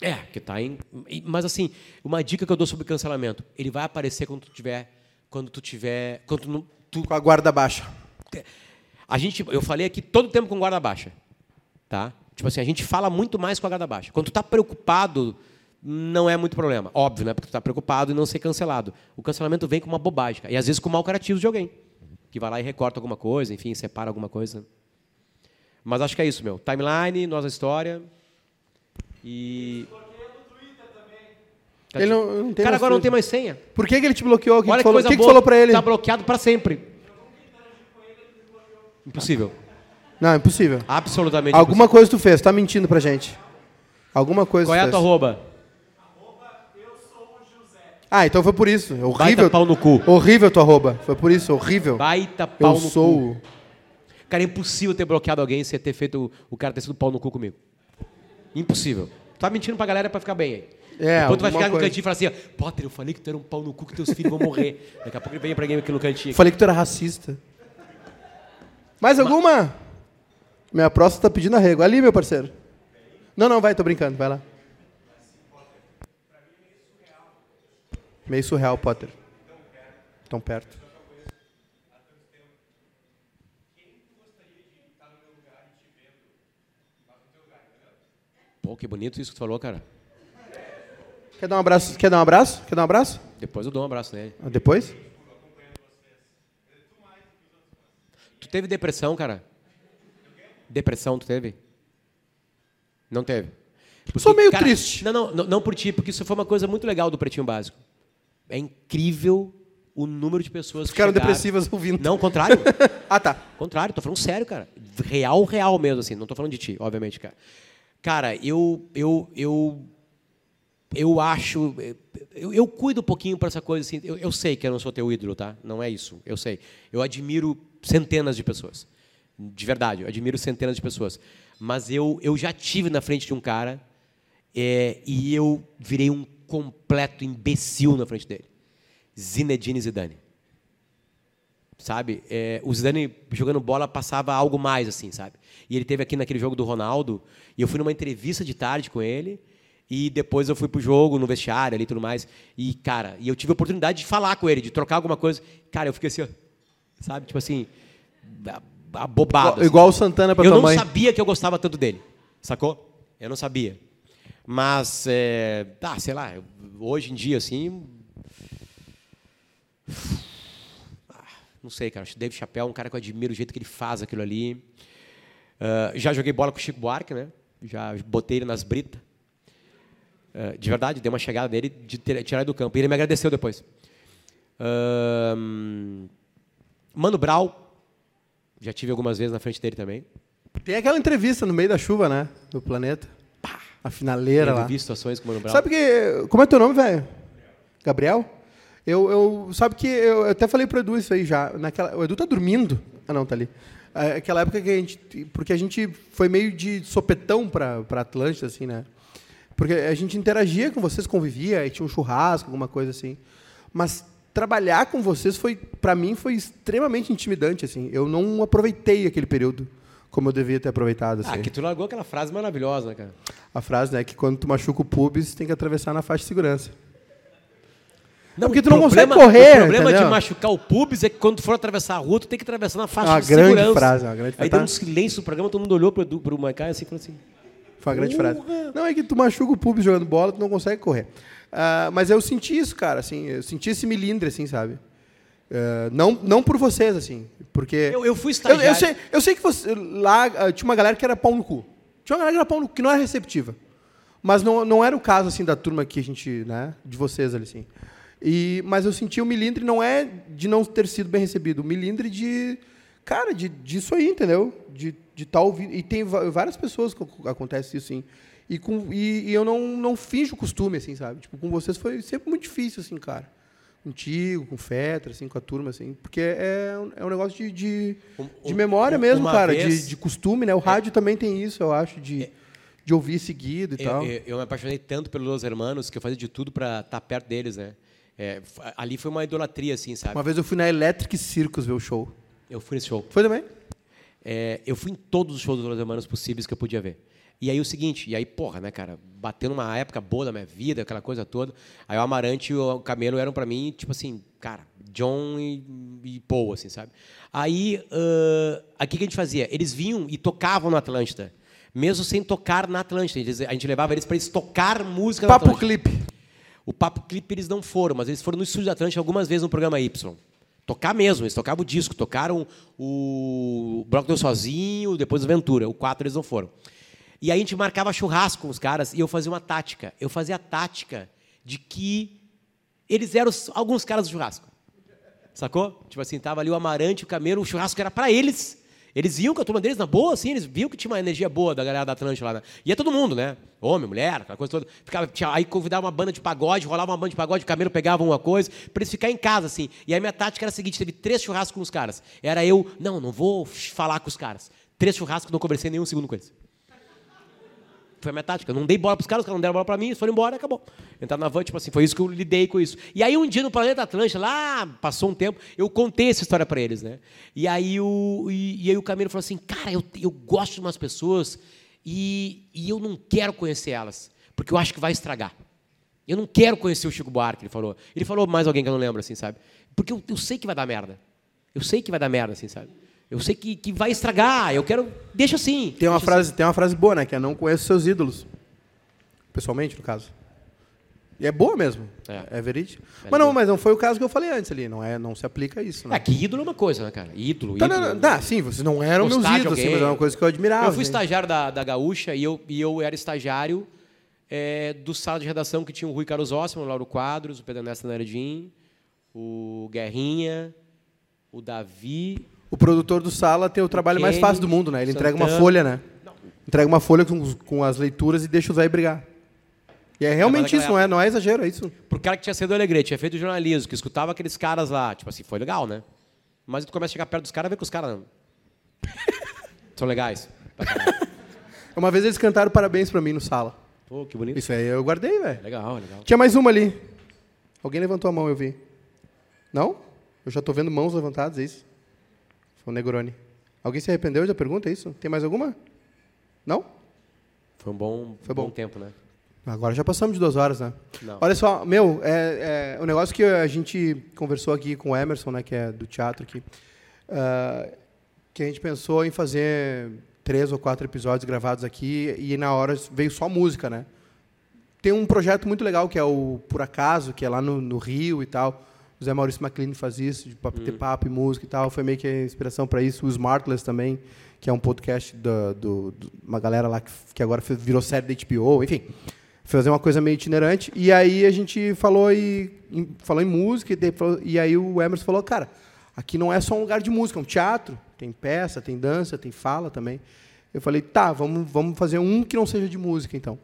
É, que tá em. Mas assim, uma dica que eu dou sobre cancelamento, ele vai aparecer quando tu tiver. Quando tu tiver. Quando tu, tu Com a guarda baixa. A gente, eu falei aqui todo tempo com guarda baixa. Tá? Tipo assim, a gente fala muito mais com a guarda baixa. Quando tu tá preocupado, não é muito problema. Óbvio, né? Porque tu tá preocupado e não ser cancelado. O cancelamento vem com uma bobagem, cara. E às vezes com mau carativo de alguém. Que vai lá e recorta alguma coisa, enfim, separa alguma coisa. Mas acho que é isso, meu. Timeline, nossa história. E. Ele não, não tem Cara, agora não Twitter. tem mais senha. Por que, que ele te bloqueou? O que, Olha que, falou? coisa que, que falou pra ele? Tá bloqueado para sempre. Impossível. Não, impossível. Absolutamente Alguma coisa tu fez, tá mentindo pra gente. Alguma coisa Qual é a tua arroba? Ah, então foi por isso. Horrível. Baita pau no cu. Horrível tua arroba. Foi por isso, horrível. Baita pau Eu no sou. cu. Cara, é impossível ter bloqueado alguém sem ter feito o cara ter sido pau no cu comigo. Impossível. Tu tá mentindo pra galera pra ficar bem aí. É, Depois tu vai ficar no coisa. cantinho e falar assim, ó, Potter, eu falei que tu era um pau no cu que teus filhos vão morrer. Daqui a pouco ele vem pra alguém aqui no cantinho. Falei que tu era racista. Mais alguma? Minha próstata tá pedindo arrego. Ali, meu parceiro. Não, não, vai, tô brincando, vai lá. Meio surreal, Potter. Tão perto. Pô, que bonito isso que tu falou, cara. Quer dar um abraço? Quer dar um abraço? Quer dar um abraço? Depois eu dou um abraço nele. Ah, Depois? Tu teve depressão, cara? Depressão, tu teve? Não teve? Sou meio triste. Não, não, não, não por ti, porque isso foi uma coisa muito legal do Pretinho Básico. É incrível o número de pessoas Ficaram que chegaram... depressivas ouvindo. Não, contrário. Ah, tá. contrário, tô falando sério, cara. Real, real mesmo, assim. Não tô falando de ti, obviamente, cara. Cara, eu, eu, eu, eu acho, eu, eu cuido um pouquinho para essa coisa assim. Eu, eu sei que eu não sou teu ídolo, tá? Não é isso. Eu sei. Eu admiro centenas de pessoas, de verdade. Eu admiro centenas de pessoas. Mas eu, eu já tive na frente de um cara é, e eu virei um completo imbecil na frente dele. Zinedine Zidane sabe? É, o Zidane jogando bola passava algo mais assim, sabe? E ele teve aqui naquele jogo do Ronaldo e eu fui numa entrevista de tarde com ele e depois eu fui pro jogo no vestiário ali e tudo mais e cara, e eu tive a oportunidade de falar com ele, de trocar alguma coisa. Cara, eu fiquei assim, ó, sabe? Tipo assim, abobado. Igual, igual o Santana pra eu tua não mãe. sabia que eu gostava tanto dele, sacou? Eu não sabia. Mas, é, tá, sei lá, hoje em dia, assim. ah, Não sei, cara. Acho Dave Chappelle é um cara que eu admiro o jeito que ele faz aquilo ali. Ah, já joguei bola com o Chico Buarque, né? Já botei ele nas britas. Ah, de verdade, dei uma chegada nele de tirar ele do campo. E ele me agradeceu depois. Ahn, Mano Brau, já tive algumas vezes na frente dele também. Tem aquela entrevista no meio da chuva, né? Do planeta. A finaleira Eu lá. vivi situações com o Mano Brown. Sabe que. Como é teu nome, velho? Gabriel? Eu, eu. Sabe que eu até falei pro Edu isso aí já. Naquela, o Edu tá dormindo. Ah, não, tá ali. É, Aquela época que a gente. Porque a gente foi meio de sopetão pra, pra Atlântida, assim, né? Porque a gente interagia com vocês, convivia, e tinha um churrasco, alguma coisa assim. Mas trabalhar com vocês foi, para mim, foi extremamente intimidante, assim. Eu não aproveitei aquele período como eu devia ter aproveitado, assim. Ah, que tu largou aquela frase maravilhosa, né, cara? A frase, né, que quando tu machuca o pubis, tem que atravessar na faixa de segurança. Não, porque o tu não consegue problema- correr, O problema entendeu? de machucar o pubis é que quando tu for atravessar a rua, tu tem que atravessar na faixa É uma de grande segurança. frase, é uma grande Aí frase. deu um silêncio no programa, todo mundo olhou pro, Edu- pro assim e falou assim... Foi uma grande frase. Não, é que tu machuca o pubis jogando bola, tu não consegue correr. Ah, mas eu senti isso, cara, assim, eu senti esse milindre, assim, sabe? Ah, não, não por vocês, assim, porque... Eu, eu fui Eu, estagiário... eu sei, eu sei que você, lá ah, tinha uma galera que era pau no cu. Tinha uma galera que era pau no cu, que não era receptiva. Mas não, não era o caso, assim, da turma que a gente, né, de vocês ali, assim. E, mas eu senti o milindre não é de não ter sido bem recebido, o milindre de, cara, de, disso aí, entendeu? De de estar ouvindo. E tem várias pessoas que ac- acontece isso, assim. E, com, e, e eu não, não finjo costume, assim, sabe? Tipo, com vocês foi sempre muito difícil, assim, cara. Contigo, com o Fetra, assim, com a turma, assim. Porque é, um- é um negócio de, de, de memória mesmo, uma cara. vez- De, de costume, né? O rádio também tem isso, eu acho, de, de ouvir seguido e Eu, tal. eu- eu me apaixonei tanto pelos Los Hermanos que eu fazia de tudo pra estar perto deles, né? É, ali foi uma idolatria, assim, sabe? Uma vez eu fui na Electric Circus ver o show. Eu fui nesse show. Foi também? É, eu fui em todos os shows dos Los Hermanos possíveis que eu podia ver. E aí o seguinte, e aí, porra, né, cara, bateu numa época boa da minha vida, aquela coisa toda. Aí o Amarante e o Camelo eram pra mim, tipo assim, cara, John e, e Paul, assim, sabe? Aí, ah, aqui que a gente fazia? Eles vinham e tocavam na Atlântida, mesmo sem tocar na Atlântida. Eles- a gente levava eles para eles tocar música na Papo Atlântida. clipe. O Papo Clipe eles não foram, mas eles foram no Estúdio da Atlântica algumas vezes no programa Y. Tocar mesmo, eles tocavam o disco, tocaram o Bloco Deu Sozinho, depois Ventura. O 4 eles não foram. E aí a gente marcava churrasco com os caras e eu fazia uma tática. Eu fazia a tática de que eles eram alguns caras do churrasco. Sacou? Tipo assim, tava ali o Amarante, o Camelo, o churrasco era pra eles. Eles iam com a turma deles na boa, assim, eles viam que tinha uma energia boa da galera da Atlântica lá. Né? E é todo mundo, né? Homem, mulher, aquela coisa toda. Ficava, tinha, aí convidava uma banda de pagode, rolava uma banda de pagode, o Camelo pegava uma coisa, pra eles ficarem em casa, assim. E aí minha tática era a seguinte: teve três churrascos com os caras. Era eu, não, não vou falar com os caras. Três churrascos, não conversei nem um segundo com eles. Foi a minha tática. Eu não dei bola pros caras, os caras não deram bola pra mim, eles foram embora acabou. Entrar na van, tipo assim, foi isso que eu lidei com isso. E aí um dia no Planeta Atlântica, lá, passou um tempo, eu contei essa história pra eles, né? E aí o, e, e aí o Camilo falou assim, cara, eu, eu gosto de umas pessoas e, e eu não quero conhecer elas, porque eu acho que vai estragar. Eu não quero conhecer o Chico Buarque, ele falou. Ele falou mais alguém que eu não lembro, assim, sabe? Porque eu, eu sei que vai dar merda. Eu sei que vai dar merda, assim, sabe? Eu sei que, que vai estragar, eu quero... Deixa assim. Tem uma, deixa frase, tem uma frase boa, né? Que é não conheço seus ídolos. pessoalmente, no caso. E é boa mesmo. É. É, verídico. É mas não, mas não foi o caso que eu falei antes ali. Não, é, não se aplica a isso. Né? É que ídolo é uma coisa, né, cara? Ídolo, Tá, ídolo. não, não, tá, sim, vocês não eram meus ídolos, assim, mas era uma coisa que eu admirava. Eu fui assim. estagiário da, da Gaúcha e eu, e eu era estagiário é, do sala de redação que tinha o Rui Carlos Ossman, o Lauro Quadros, o Pedro Ernesto Naredim, o Guerrinha, o Davi. O produtor do Sala tem o trabalho mais fácil do mundo, né? Ele entrega uma folha, né? Entrega uma folha com, com as leituras e deixa os velhos brigar. E é realmente daquela isso, não é, não é exagero, é isso. Pro cara que tinha sido Alegrete, tinha feito jornalismo, que escutava aqueles caras lá, tipo assim, foi legal, né? Mas tu começa a chegar perto dos caras e vê que os caras são legais. pra caralho. Uma vez eles cantaram parabéns pra mim no Sala. Pô, que bonito. Isso aí eu guardei, velho. Legal, legal. Tinha mais uma ali. Alguém levantou a mão, eu vi. Não? Eu já tô vendo mãos levantadas, é isso? O Negroni. Alguém se arrependeu da pergunta, é isso? Tem mais alguma? Não? Foi um bom, Foi bom bom. tempo, né? Agora já passamos de duas horas, né? Não. Olha só, meu, é, é, o negócio que a gente conversou aqui com o Emerson, né, que é do teatro aqui, ah, que a gente pensou em fazer três ou quatro episódios gravados aqui e na hora veio só música, né? Tem um projeto muito legal que é o Por Acaso, que é lá no, no Rio e tal. O Zé Maurício McLean faz isso, de papo- ter papo e música e tal. Foi meio que a inspiração para isso. O Smartless também, que é um podcast da do, do- uma galera lá que, que agora virou série da HBO, enfim. Fazer uma coisa meio itinerante. E aí a gente falou, e, em, falou em música, e, de- e aí o Emerson falou, cara, aqui não é só um lugar de música, é um teatro. Tem peça, tem dança, tem fala também. Eu falei, tá, vamos, vamos fazer um que não seja de música, então.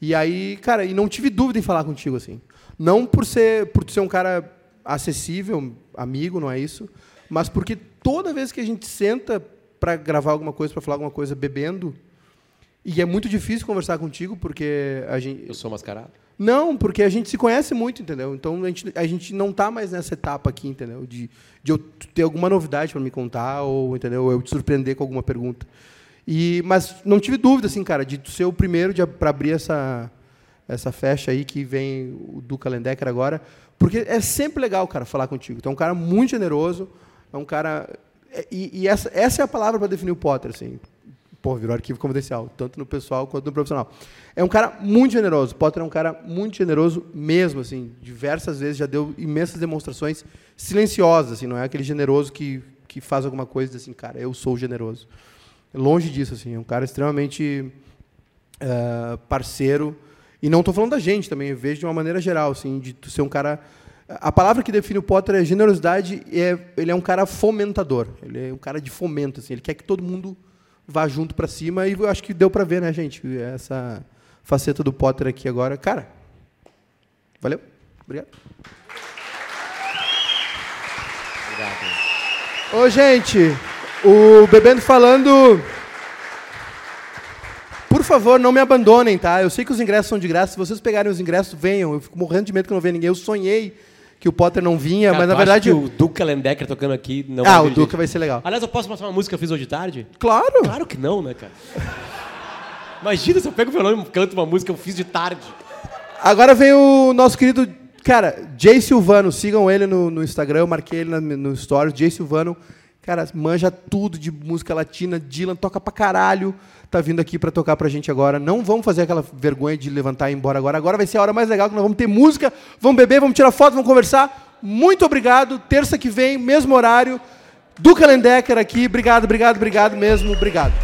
E aí, cara, e não tive dúvida em falar contigo, assim. Não por ser, por ser um cara acessível, amigo, não é isso, mas porque toda vez que a gente senta para gravar alguma coisa, para falar alguma coisa bebendo, e é muito difícil conversar contigo, porque a gente... Eu sou mascarado. Não, porque a gente se conhece muito, entendeu? Então a gente, a gente não tá mais nessa etapa aqui, entendeu? De, de eu ter alguma novidade para me contar ou, entendeu? Eu te surpreender com alguma pergunta. E, mas não tive dúvida, assim, cara, de ser o primeiro para abrir essa, essa festa aí que vem o Duca Lendecker agora, porque é sempre legal, cara, falar contigo. Tu é um cara muito generoso, é um cara... é- E, e essa, essa é a palavra para definir o Potter, assim. Pô, virou arquivo confidencial, tanto no pessoal quanto no profissional. É um cara muito generoso. Potter é um cara muito generoso mesmo, assim. Diversas vezes já deu imensas demonstrações silenciosas, assim. Não é aquele generoso que, que faz alguma coisa assim, cara, eu sou generoso. Longe disso, assim. É um cara extremamente eh, parceiro. E não estou falando da gente também, eu vejo de uma maneira geral, assim, de tu ser um cara. A palavra que define o Potter é generosidade. E é, ele é um cara fomentador. Ele é um cara de fomento, assim. Ele quer que todo mundo vá junto para cima. E eu acho que deu para ver, né, gente? Essa faceta do Potter aqui agora. Cara, valeu. Obrigado. Obrigado. Ô, gente, o Bebendo falando. Por favor, não me abandonem, tá? Eu sei que os ingressos são de graça. Se vocês pegarem os ingressos, venham. Eu fico morrendo de medo que não venha ninguém. Eu sonhei que o Potter não vinha, Cara, mas na verdade. o Duca Lendecker tocando aqui não Ah, o Duca vai ser legal. Aliás, eu posso mostrar uma música que eu fiz hoje de tarde? Claro! Claro que não, né, cara? Imagina se eu pego o violão e canto uma música que eu fiz de tarde. Agora vem o nosso querido, cara, Jay Silvano. Sigam ele no, no Instagram, eu marquei ele na- no Stories. Jay Silvano, cara, manja tudo de música latina. Dylan toca pra caralho. Tá vindo aqui pra tocar pra gente agora. Não vamos fazer aquela vergonha de levantar e ir embora agora. Agora vai ser a hora mais legal que nós vamos ter música, vamos beber, vamos tirar foto, vamos conversar. Muito obrigado. Terça que vem, mesmo horário. Duca Lendecker aqui. Obrigado, obrigado, obrigado mesmo. Obrigado.